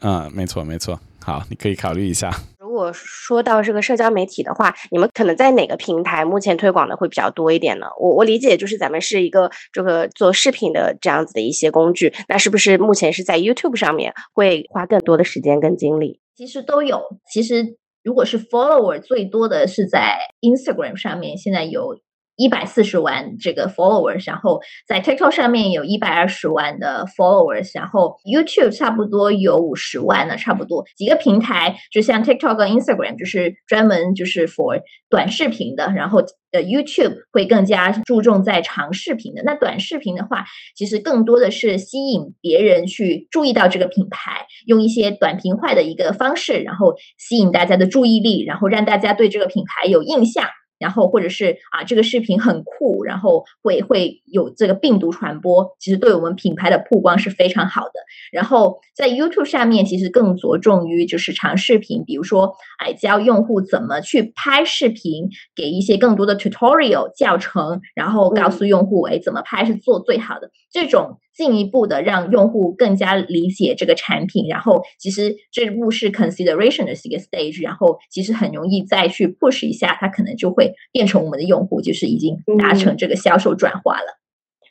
S2: 嗯，没错没错，好，你可以考虑一下。
S3: 如果说到这个社交媒体的话，你们可能在哪个平台目前推广的会比较多一点呢？我我理解就是咱们是一个这个做视频的这样子的一些工具，那是不是目前是在 YouTube 上面会花更多的时间跟精力？
S1: 其实都有，其实如果是 follower 最多的是在 Instagram 上面，现在有。一百四十万这个 followers，然后在 TikTok 上面有一百二十万的 followers，然后 YouTube 差不多有五十万呢，差不多几个平台，就像 TikTok 跟 Instagram，就是专门就是 for 短视频的，然后呃 YouTube 会更加注重在长视频的。那短视频的话，其实更多的是吸引别人去注意到这个品牌，用一些短平快的一个方式，然后吸引大家的注意力，然后让大家对这个品牌有印象。然后或者是啊，这个视频很酷，然后会会有这个病毒传播，其实对我们品牌的曝光是非常好的。然后在 YouTube 上面，其实更着重于就是长视频，比如说哎教用户怎么去拍视频，给一些更多的 tutorial 教程，然后告诉用户哎怎么拍是做最好的这种。进一步的让用户更加理解这个产品，然后其实这步是 consideration 的一个 stage，然后其实很容易再去 push 一下，它可能就会变成我们的用户，就是已经达成这个销售转化了。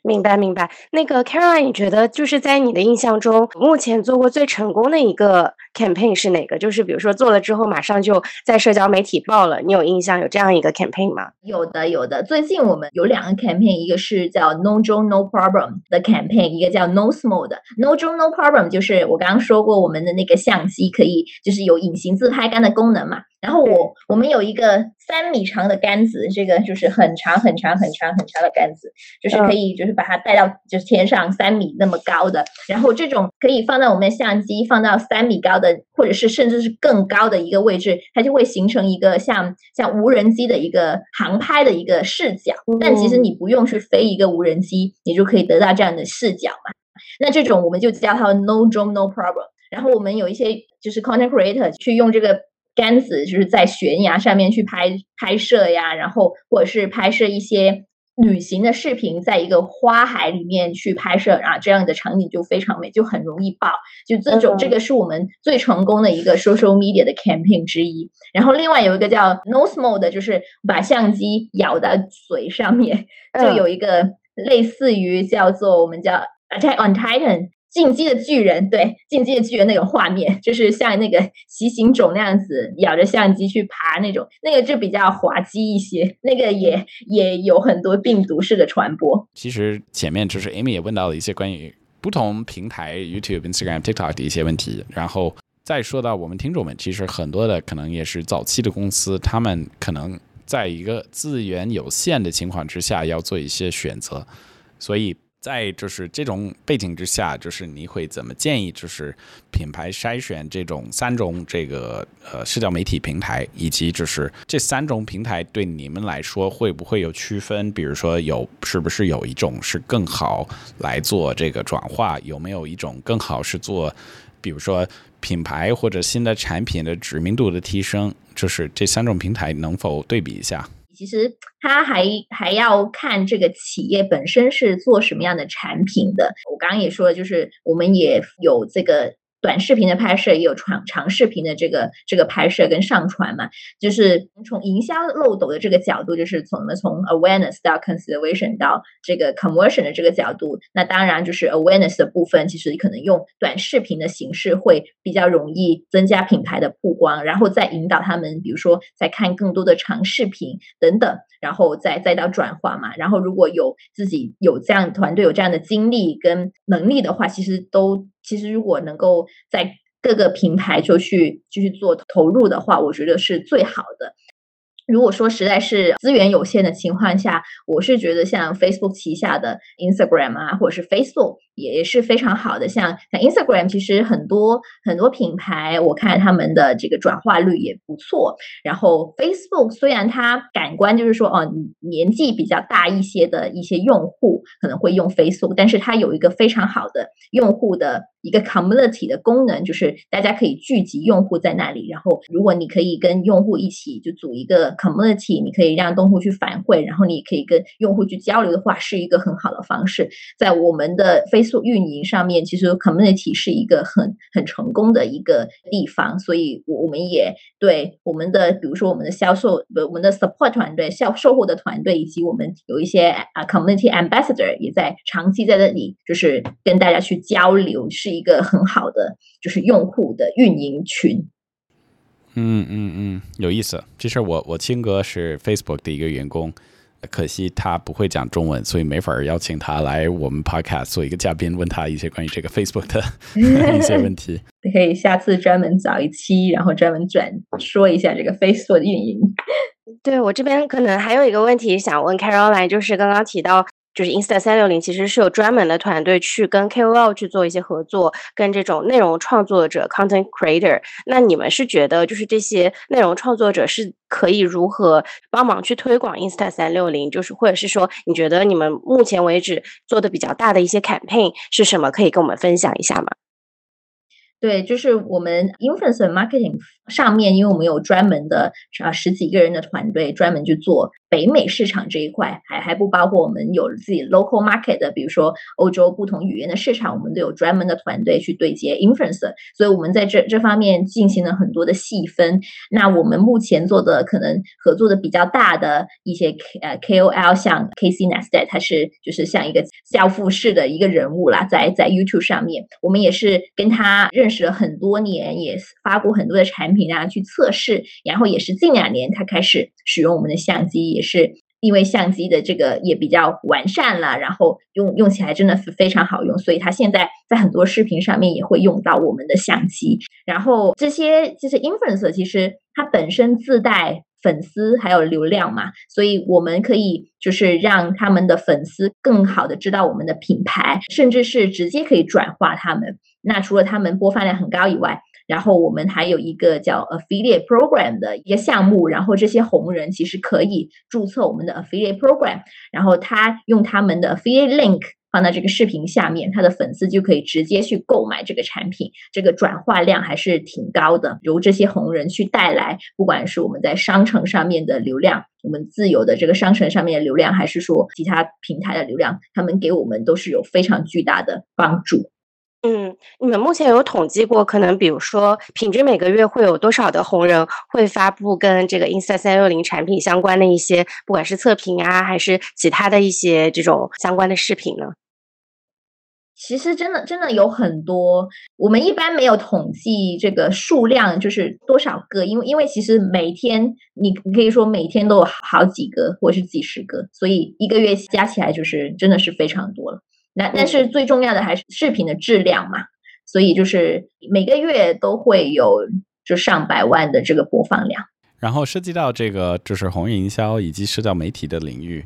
S3: 明白明白，那个 Caroline，你觉得就是在你的印象中，目前做过最成功的一个 campaign 是哪个？就是比如说做了之后马上就在社交媒体爆了，你有印象有这样一个 campaign 吗？
S1: 有的有的，最近我们有两个 campaign，一个是叫 No Joe No Problem 的 campaign，一个叫 No Small 的 No Joe No Problem，就是我刚刚说过我们的那个相机可以就是有隐形自拍杆的功能嘛。然后我我们有一个三米长的杆子，这个就是很长很长很长很长的杆子，就是可以就是把它带到就是天上三米那么高的。然后这种可以放到我们的相机放到三米高的，或者是甚至是更高的一个位置，它就会形成一个像像无人机的一个航拍的一个视角。但其实你不用去飞一个无人机，你就可以得到这样的视角嘛。那这种我们就叫它 No Drone No Problem。然后我们有一些就是 Content Creator 去用这个。杆子就是在悬崖上面去拍拍摄呀，然后或者是拍摄一些旅行的视频，在一个花海里面去拍摄啊，这样的场景就非常美，就很容易爆。就这种，这个是我们最成功的一个 social media 的 campaign 之一。然后另外有一个叫 nose mode，就是把相机咬在嘴上面，就有一个类似于叫做我们叫 Attack on Titan。进击的巨人，对，进击的巨人那个画面，就是像那个骑行种那样子，咬着相机去爬那种，那个就比较滑稽一些，那个也也有很多病毒式的传播。
S2: 其实前面就是 Amy 也问到了一些关于不同平台 YouTube、Instagram、TikTok 的一些问题，然后再说到我们听众们，其实很多的可能也是早期的公司，他们可能在一个资源有限的情况之下要做一些选择，所以。在就是这种背景之下，就是你会怎么建议？就是品牌筛选这种三种这个呃社交媒体平台，以及就是这三种平台对你们来说会不会有区分？比如说有是不是有一种是更好来做这个转化？有没有一种更好是做，比如说品牌或者新的产品的知名度的提升？就是这三种平台能否对比一下？
S1: 其实它还还要看这个企业本身是做什么样的产品的。我刚刚也说了，就是我们也有这个。短视频的拍摄也有长长视频的这个这个拍摄跟上传嘛，就是从营销漏斗的这个角度，就是从从 awareness 到 consideration 到这个 conversion 的这个角度，那当然就是 awareness 的部分，其实可能用短视频的形式会比较容易增加品牌的曝光，然后再引导他们，比如说再看更多的长视频等等，然后再再到转化嘛，然后如果有自己有这样团队有这样的精力跟能力的话，其实都。其实，如果能够在各个平台就去继续做投入的话，我觉得是最好的。如果说实在是资源有限的情况下，我是觉得像 Facebook 旗下的 Instagram 啊，或者是 Facebook 也是非常好的。像像 Instagram，其实很多很多品牌，我看他们的这个转化率也不错。然后 Facebook 虽然它感官就是说哦，年纪比较大一些的一些用户可能会用 Facebook，但是它有一个非常好的用户的。一个 community 的功能就是大家可以聚集用户在那里，然后如果你可以跟用户一起就组一个 community，你可以让用户去反馈，然后你可以跟用户去交流的话，是一个很好的方式。在我们的飞速运营上面，其实 community 是一个很很成功的一个地方，所以我我们也对我们的比如说我们的销售我们的 support 团队、销售后的团队以及我们有一些啊 community ambassador 也在长期在这里，就是跟大家去交流是。一个很好的就是用户的运营群，
S2: 嗯嗯嗯，有意思。其实我我亲哥是 Facebook 的一个员工，可惜他不会讲中文，所以没法邀请他来我们 Podcast 做一个嘉宾，问他一些关于这个 Facebook 的 一些问题。
S1: 你可以下次专门找一期，然后专门转说一下这个 Facebook 的运营。
S3: 对我这边可能还有一个问题想问 Caroline，就是刚刚提到。就是 Insta 三六零其实是有专门的团队去跟 KOL 去做一些合作，跟这种内容创作者 （content creator）。那你们是觉得，就是这些内容创作者是可以如何帮忙去推广 Insta 三六零？就是或者是说，你觉得你们目前为止做的比较大的一些 campaign 是什么？可以跟我们分享一下吗？
S1: 对，就是我们 influencer marketing 上面，因为我们有专门的啊十几个人的团队，专门去做。北美市场这一块还还不包括我们有自己 local market 的，比如说欧洲不同语言的市场，我们都有专门的团队去对接 influencer，所以我们在这这方面进行了很多的细分。那我们目前做的可能合作的比较大的一些 K 呃 KOL，像 Casey Neistat，他是就是像一个教父式的一个人物啦，在在 YouTube 上面，我们也是跟他认识了很多年，也发过很多的产品啊去测试，然后也是近两年他开始使用我们的相机。也是因为相机的这个也比较完善了，然后用用起来真的是非常好用，所以他现在在很多视频上面也会用到我们的相机。然后这些这些 influencer 其实它本身自带粉丝还有流量嘛，所以我们可以就是让他们的粉丝更好的知道我们的品牌，甚至是直接可以转化他们。那除了他们播放量很高以外，然后我们还有一个叫 affiliate program 的一个项目，然后这些红人其实可以注册我们的 affiliate program，然后他用他们的 affiliate link 放在这个视频下面，他的粉丝就可以直接去购买这个产品，这个转化量还是挺高的。由这些红人去带来，不管是我们在商城上面的流量，我们自有的这个商城上面的流量，还是说其他平台的流量，他们给我们都是有非常巨大的帮助。
S3: 嗯，你们目前有统计过，可能比如说平均每个月会有多少的红人会发布跟这个 Insta 三六零产品相关的一些，不管是测评啊，还是其他的一些这种相关的视频呢？
S1: 其实真的真的有很多，我们一般没有统计这个数量，就是多少个，因为因为其实每天你可以说每天都有好几个或者是几十个，所以一个月加起来就是真的是非常多了。那但是最重要的还是视频的质量嘛，所以就是每个月都会有就上百万的这个播放量。
S2: 然后涉及到这个就是红营销以及社交媒体的领域，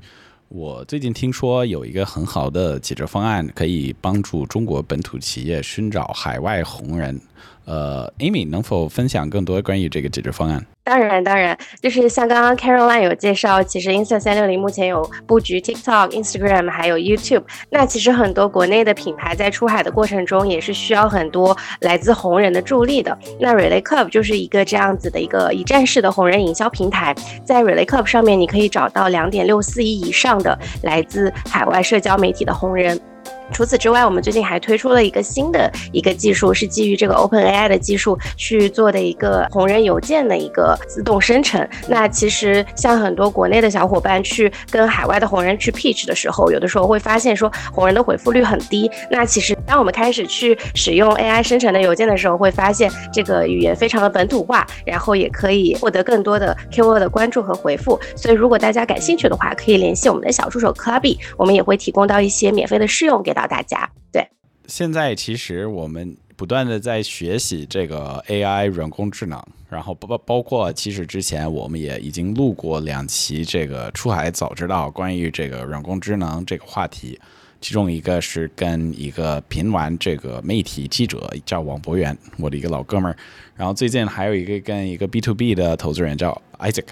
S2: 我最近听说有一个很好的解决方案，可以帮助中国本土企业寻找海外红人。呃，Amy 能否分享更多关于这个解决方案？
S3: 当然，当然，就是像刚刚 Caroline 有介绍，其实 Insta 三六零目前有布局 TikTok、Instagram 还有 YouTube。那其实很多国内的品牌在出海的过程中，也是需要很多来自红人的助力的。那 Relay Club 就是一个这样子的一个一站式的红人营销平台，在 Relay Club 上面，你可以找到两点六四亿以上的来自海外社交媒体的红人。除此之外，我们最近还推出了一个新的一个技术，是基于这个 Open AI 的技术去做的一个红人邮件的一个自动生成。那其实像很多国内的小伙伴去跟海外的红人去 pitch 的时候，有的时候会发现说红人的回复率很低。那其实当我们开始去使用 AI 生成的邮件的时候，会发现这个语言非常的本土化，然后也可以获得更多的 keyword 的关注和回复。所以如果大家感兴趣的话，可以联系我们的小助手 Clubby，我们也会提供到一些免费的试用给。到大家对，
S2: 现在其实我们不断的在学习这个 AI 人工智能，然后包包括其实之前我们也已经录过两期这个出海早知道关于这个人工智能这个话题，其中一个是跟一个平玩这个媒体记者叫王博元，我的一个老哥们儿，然后最近还有一个跟一个 B to B 的投资人叫 Isaac，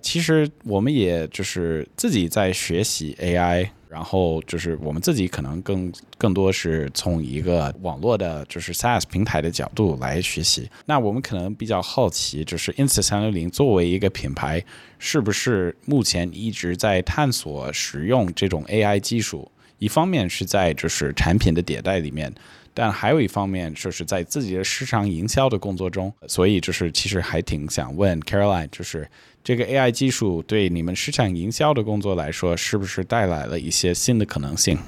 S2: 其实我们也就是自己在学习 AI。然后就是我们自己可能更更多是从一个网络的，就是 SaaS 平台的角度来学习。那我们可能比较好奇，就是 Insta 三六零作为一个品牌，是不是目前一直在探索使用这种 AI 技术？一方面是在就是产品的迭代里面，但还有一方面就是在自己的市场营销的工作中。所以就是其实还挺想问 Caroline，就是。这个 AI 技术对你们市场营销的工作来说，是不是带来了一些新的可能性？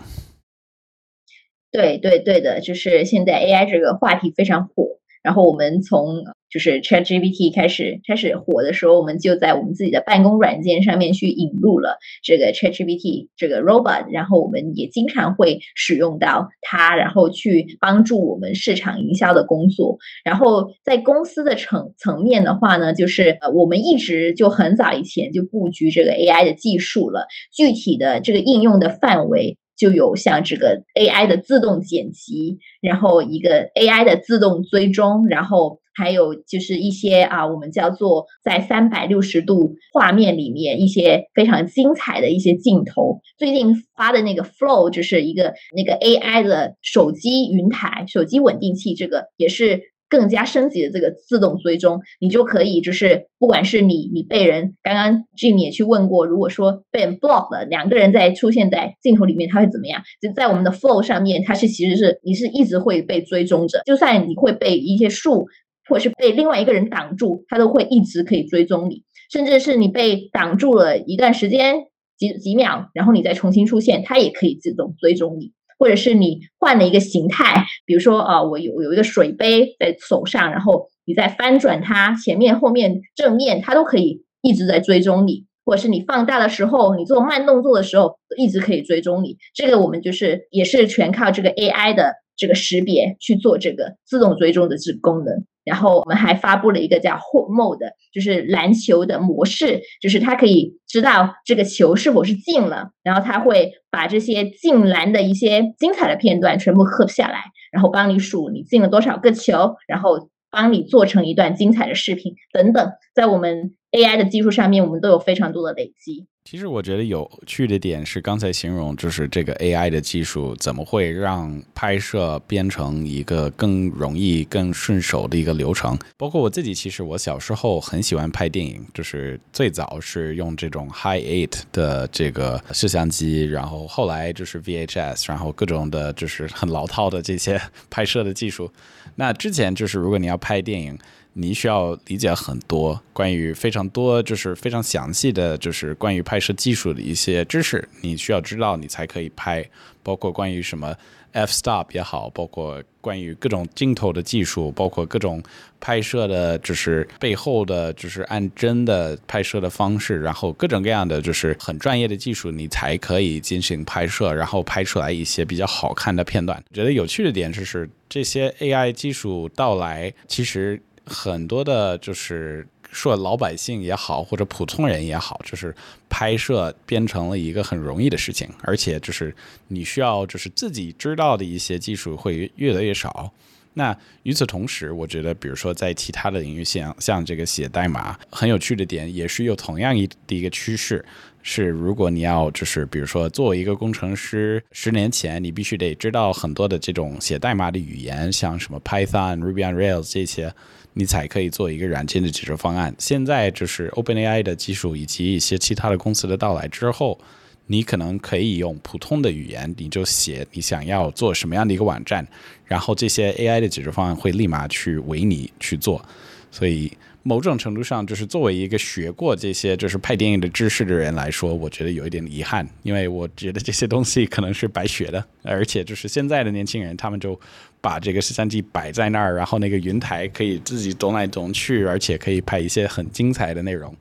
S1: 对对对的，就是现在 AI 这个话题非常火，然后我们从。就是 ChatGPT 开始开始火的时候，我们就在我们自己的办公软件上面去引入了这个 ChatGPT 这个 robot，然后我们也经常会使用到它，然后去帮助我们市场营销的工作。然后在公司的层层面的话呢，就是呃，我们一直就很早以前就布局这个 AI 的技术了，具体的这个应用的范围。就有像这个 AI 的自动剪辑，然后一个 AI 的自动追踪，然后还有就是一些啊，我们叫做在三百六十度画面里面一些非常精彩的一些镜头。最近发的那个 Flow 就是一个那个 AI 的手机云台、手机稳定器，这个也是。更加升级的这个自动追踪，你就可以就是不管是你你被人刚刚 Jim 也去问过，如果说被人 block 了，两个人在出现在镜头里面，他会怎么样？就在我们的 Flow 上面，它是其实是你是一直会被追踪着，就算你会被一些树或者是被另外一个人挡住，它都会一直可以追踪你，甚至是你被挡住了一段时间几几秒，然后你再重新出现，它也可以自动追踪你。或者是你换了一个形态，比如说啊，我有有一个水杯在手上，然后你再翻转它，前面、后面、正面，它都可以一直在追踪你。或者是你放大的时候，你做慢动作的时候，一直可以追踪你。这个我们就是也是全靠这个 AI 的这个识别去做这个自动追踪的这功能。然后我们还发布了一个叫 Hook Mode，就是篮球的模式，就是它可以知道这个球是否是进了，然后它会把这些进篮的一些精彩的片段全部刻下来，然后帮你数你进了多少个球，然后帮你做成一段精彩的视频等等。在我们 AI 的技术上面，我们都有非常多的累积。
S2: 其实我觉得有趣的点是，刚才形容就是这个 AI 的技术怎么会让拍摄变成一个更容易、更顺手的一个流程。包括我自己，其实我小时候很喜欢拍电影，就是最早是用这种 High Eight 的这个摄像机，然后后来就是 VHS，然后各种的就是很老套的这些 拍摄的技术。那之前就是如果你要拍电影。你需要理解很多关于非常多，就是非常详细的，就是关于拍摄技术的一些知识，你需要知道，你才可以拍。包括关于什么 f-stop 也好，包括关于各种镜头的技术，包括各种拍摄的，就是背后的，就是按帧的拍摄的方式，然后各种各样的，就是很专业的技术，你才可以进行拍摄，然后拍出来一些比较好看的片段。觉得有趣的点就是这些 AI 技术到来，其实。很多的，就是说老百姓也好，或者普通人也好，就是拍摄变成了一个很容易的事情，而且就是你需要就是自己知道的一些技术会越来越少。那与此同时，我觉得，比如说在其他的领域，像像这个写代码，很有趣的点也是有同样一的一个趋势，是如果你要就是比如说作为一个工程师，十年前你必须得知道很多的这种写代码的语言，像什么 Python、Ruby on Rails 这些。你才可以做一个软件的解决方案。现在就是 OpenAI 的技术以及一些其他的公司的到来之后，你可能可以用普通的语言，你就写你想要做什么样的一个网站，然后这些 AI 的解决方案会立马去为你去做。所以。某种程度上，就是作为一个学过这些就是拍电影的知识的人来说，我觉得有一点遗憾，因为我觉得这些东西可能是白学的。而且就是现在的年轻人，他们就把这个摄像机摆在那儿，然后那个云台可以自己动来动去，而且可以拍一些很精彩的内容。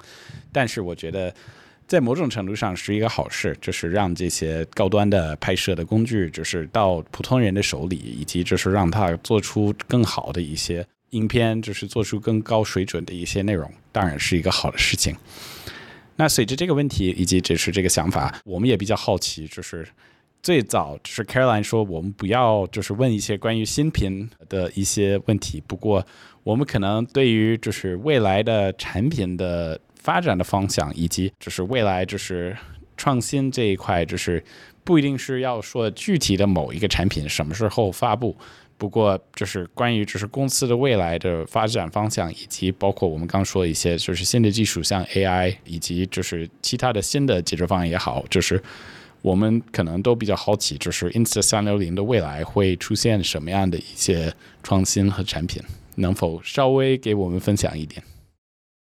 S2: 但是我觉得，在某种程度上是一个好事，就是让这些高端的拍摄的工具，就是到普通人的手里，以及就是让他做出更好的一些。影片就是做出更高水准的一些内容，当然是一个好的事情。那随着这个问题以及只是这个想法，我们也比较好奇，就是最早就是 Caroline 说我们不要就是问一些关于新品的一些问题。不过我们可能对于就是未来的产品的发展的方向，以及就是未来就是创新这一块，就是不一定是要说具体的某一个产品什么时候发布。不过，就是关于就是公司的未来的发展方向，以及包括我们刚说一些就是新的技术，像 AI，以及就是其他的新的解决方案也好，就是我们可能都比较好奇，就是 Insta 三六零的未来会出现什么样的一些创新和产品，能否稍微给我们分享一点？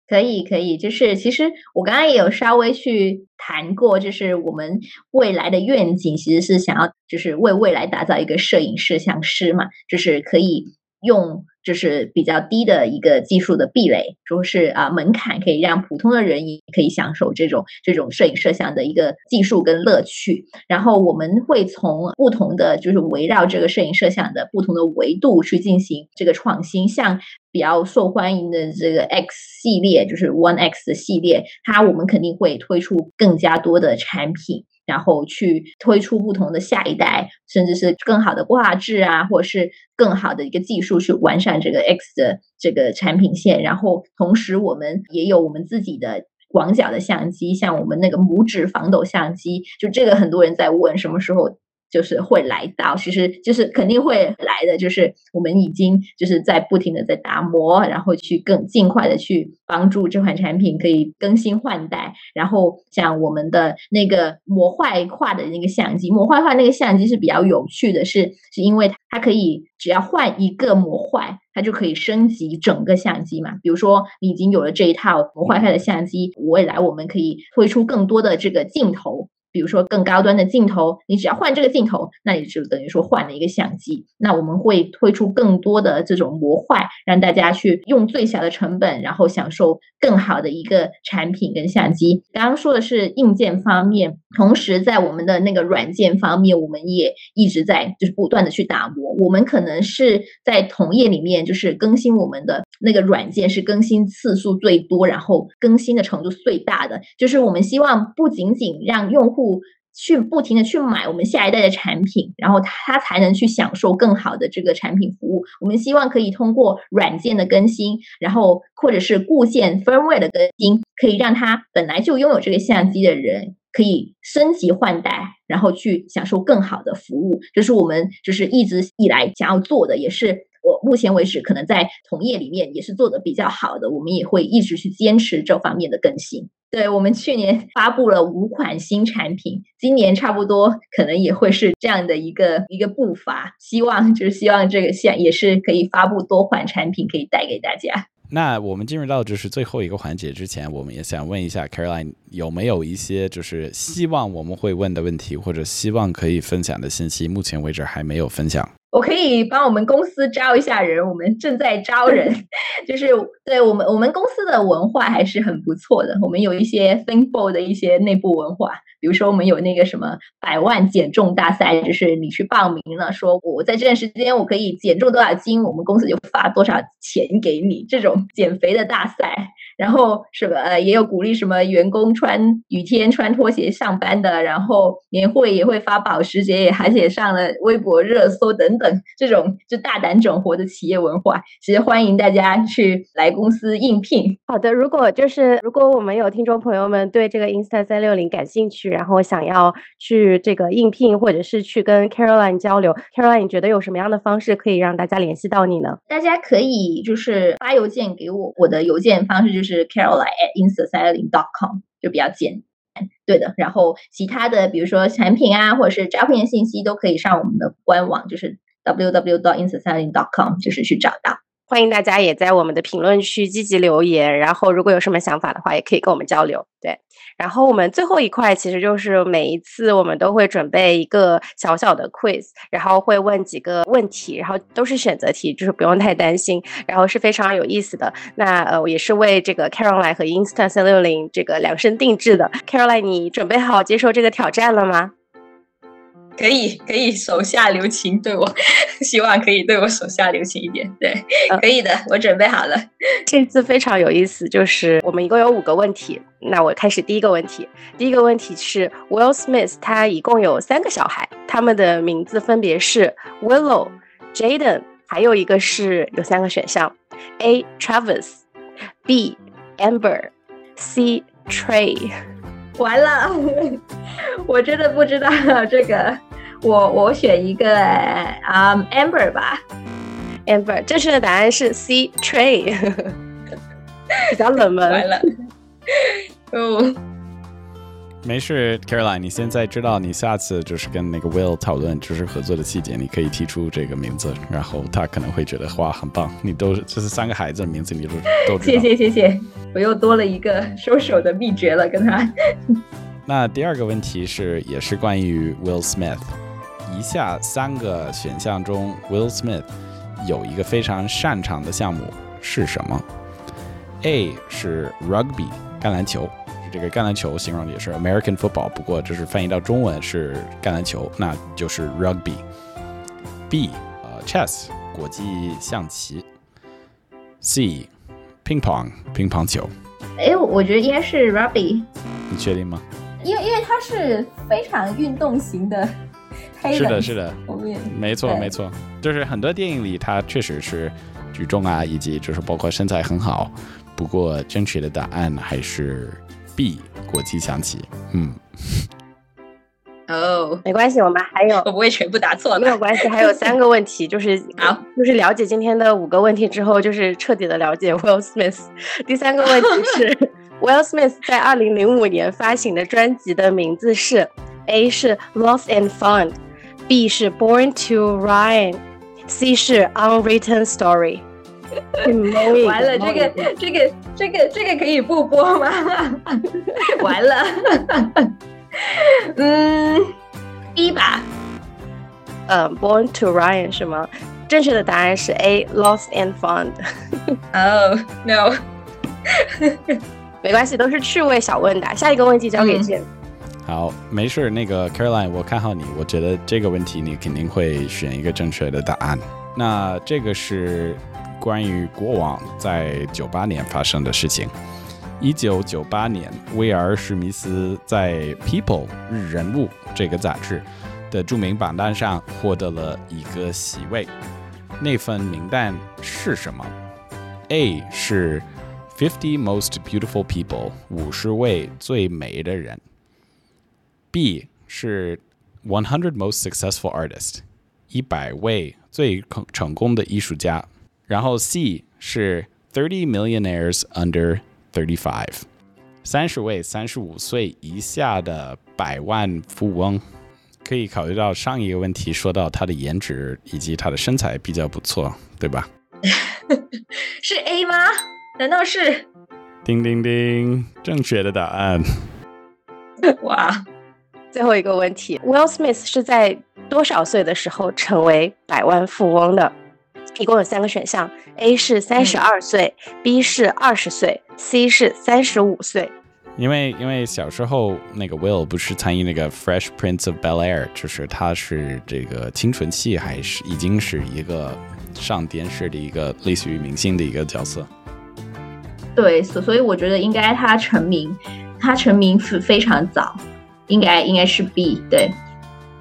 S1: 可以，可以，就是其实我刚刚也有稍微去谈过，就是我们未来的愿景其实是想要，就是为未来打造一个摄影摄像师嘛，就是可以用。就是比较低的一个技术的壁垒，说是啊门槛可以让普通的人也可以享受这种这种摄影摄像的一个技术跟乐趣。然后我们会从不同的就是围绕这个摄影摄像的不同的维度去进行这个创新。像比较受欢迎的这个 X 系列，就是 One X 的系列，它我们肯定会推出更加多的产品。然后去推出不同的下一代，甚至是更好的画质啊，或者是更好的一个技术去完善这个 X 的这个产品线。然后同时，我们也有我们自己的广角的相机，像我们那个拇指防抖相机，就这个很多人在问什么时候。就是会来到，其实就是肯定会来的。就是我们已经就是在不停的在打磨，然后去更尽快的去帮助这款产品可以更新换代。然后像我们的那个模块化的那个相机，模块化那个相机是比较有趣的，是是因为它可以只要换一个模块，它就可以升级整个相机嘛。比如说你已经有了这一套模块化的相机，未来我们可以推出更多的这个镜头。比如说更高端的镜头，你只要换这个镜头，那你就等于说换了一个相机。那我们会推出更多的这种模块，让大家去用最小的成本，然后享受更好的一个产品跟相机。刚刚说的是硬件方面，同时在我们的那个软件方面，我们也一直在就是不断的去打磨。我们可能是在同业里面，就是更新我们的那个软件是更新次数最多，然后更新的程度最大的。就是我们希望不仅仅让用户。不去不停的去买我们下一代的产品，然后他才能去享受更好的这个产品服务。我们希望可以通过软件的更新，然后或者是固件 firmware 的更新，可以让他本来就拥有这个相机的人可以升级换代，然后去享受更好的服务。这是我们就是一直以来想要做的，也是我目前为止可能在同业里面也是做的比较好的。我们也会一直去坚持这方面的更新。对我们去年 发布了五款新产品，今年差不多可能也会是这样的一个一个步伐。希望就是希望这个线也是可以发布多款产品，可以带给大家。
S2: 那我们进入到就是最后一个环节之前，我们也想问一下 Caroline 有没有一些就是希望我们会问的问题，或者希望可以分享的信息，目前为止还没有分享。
S1: 我可以帮我们公司招一下人，我们正在招人，就是对我们我们公司的文化还是很不错的，我们有一些 Thinkful 的一些内部文化。比如说，我们有那个什么百万减重大赛，就是你去报名了，说我在这段时间我可以减重多少斤，我们公司就发多少钱给你，这种减肥的大赛。然后什么呃，也有鼓励什么员工穿雨天穿拖鞋上班的。然后年会也会发保时捷，也而且上了微博热搜等等，这种就大胆整活的企业文化，其实欢迎大家去来公司应聘。
S3: 好的，如果就是如果我们有听众朋友们对这个 Insta 三六零感兴趣。然后想要去这个应聘，或者是去跟 Caroline 交流，Caroline，你觉得有什么样的方式可以让大家联系到你呢？
S1: 大家可以就是发邮件给我，我的邮件方式就是是 Caroline at insociety dot com 就比较简单。对的，然后其他的比如说产品啊，或者是招聘信息，都可以上我们的官网，就是 ww 到 in society dot com 就是去找到。
S3: 欢迎大家也在我们的评论区积极留言，然后如果有什么想法的话，也可以跟我们交流。对，然后我们最后一块其实就是每一次我们都会准备一个小小的 quiz，然后会问几个问题，然后都是选择题，就是不用太担心，然后是非常有意思的。那呃，也是为这个 Caroline 和 Insta 三六零这个量身定制的。Caroline，你准备好接受这个挑战了吗？
S1: 可以可以手下留情，对我 希望可以对我手下留情一点。对，可以的，我准备好了。
S3: 这次非常有意思，就是我们一共有五个问题。那我开始第一个问题。第一个问题是 Will Smith，他一共有三个小孩，他们的名字分别是 Willow、Jaden，还有一个是有三个选项：A. Travis，B. Amber，C. Trey。
S1: 完了，我真的不知道这个。我我选一个啊，Amber 吧
S3: ，Amber。正确的答案是 C Tray，比较冷门。
S1: 完了，哦，
S2: 没事，Caroline，你现在知道你下次就是跟那个 Will 讨论就是合作的细节，你可以提出这个名字，然后他可能会觉得哇很棒，你都这是三个孩子的名字，你都都知
S1: 道。谢谢谢谢，我又多了一个收手的秘诀了，跟他。
S2: 那第二个问题是也是关于 Will Smith。以下三个选项中，Will Smith 有一个非常擅长的项目是什么？A 是 Rugby 橄榄球，这个橄榄球形容的也是 American football，不过这是翻译到中文是橄榄球，那就是 Rugby。B 呃 Chess 国际象棋。C，ping pong（ 乒乓球。
S1: 哎，我觉得应该是 Rugby。
S2: 你确定吗？
S1: 因为因为它是非常运动型的。
S2: 是的，是的，没错，没错，就是很多电影里他确实是举重啊，以及就是包括身材很好。不过正确的答案还是 B，国际象棋。嗯。
S1: 哦，
S3: 没关系，我们还有，
S1: 我不会全部答错。
S3: 没有关系，还有三个问题，就是
S1: 好，
S3: 就是了解今天的五个问题之后，就是彻底的了解 Will Smith。第三个问题是 Will Smith 在二零零五年发行的专辑的名字是 A 是 Lost and Found。B 是 Born to Ryan，C 是 Unwritten Story。
S1: 完了，这个这个这个这个可以不播吗？完了，嗯，B 吧。
S3: 嗯，Born to Ryan 是吗？正确的答案是 A，Lost and Found。
S1: Oh no，
S3: 没关系，都是趣味小问答。下一个问题交给健。
S2: 好，没事。那个 Caroline，我看好你，我觉得这个问题你肯定会选一个正确的答案。那这个是关于国王在九八年发生的事情。一九九八年，威尔史密斯在《People 日人物》这个杂志的著名榜单上获得了一个席位。那份名单是什么？A 是 Fifty most beautiful people，五十位最美的人。B 是 One hundred most successful artists，一百位最成功的艺术家。然后 C 是 Thirty millionaires under thirty-five，三十位三十五岁以下的百万富翁。可以考虑到上一个问题说到他的颜值以及他的身材比较不错，对吧？
S1: 是 A 吗？难道是？
S2: 叮叮叮，正确的答案。
S1: 哇！
S3: 最后一个问题，Will Smith 是在多少岁的时候成为百万富翁的？一共有三个选项：A 是三十二岁，B 是二十岁，C 是三十五岁。
S2: 因为因为小时候那个 Will 不是参与那个 Fresh Prince of Bel Air，就是他是这个清纯系，还是已经是一个上电视的一个类似于明星的一个角色。
S1: 对，所所以我觉得应该他成名，他成名是非常早，应该应该是 B。对，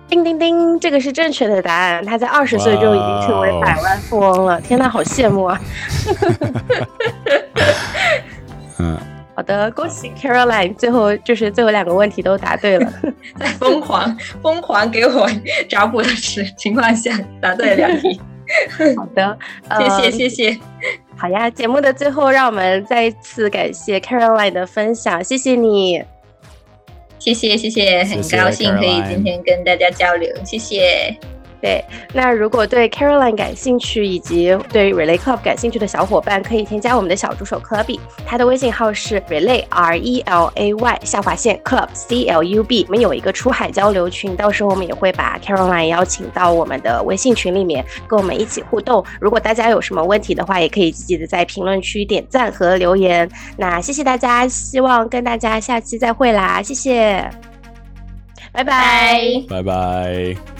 S3: 叮叮叮，这个是正确的答案。他在二十岁就已经成为百万富翁了，天呐，好羡慕啊！
S2: 嗯。
S3: 好的，恭喜 Caroline，最后就是最后两个问题都答对了，
S1: 在 疯狂疯狂给我找补的时情况下答对了两题。
S3: 好的，
S1: 谢谢谢谢。
S3: 好呀，节目的最后，让我们再一次感谢 Caroline 的分享，谢谢你，
S1: 谢谢谢谢，很高兴可以今天跟大家交流，谢谢。
S3: 对，那如果对 Caroline 感兴趣，以及对 Relay Club 感兴趣的小伙伴，可以添加我们的小助手 Clubby，他的微信号是 Relay R E L A Y 下划线 Club C L U B。我们有一个出海交流群，到时候我们也会把 Caroline 邀请到我们的微信群里面，跟我们一起互动。如果大家有什么问题的话，也可以积极的在评论区点赞和留言。那谢谢大家，希望跟大家下期再会啦，谢谢，拜拜，
S2: 拜拜。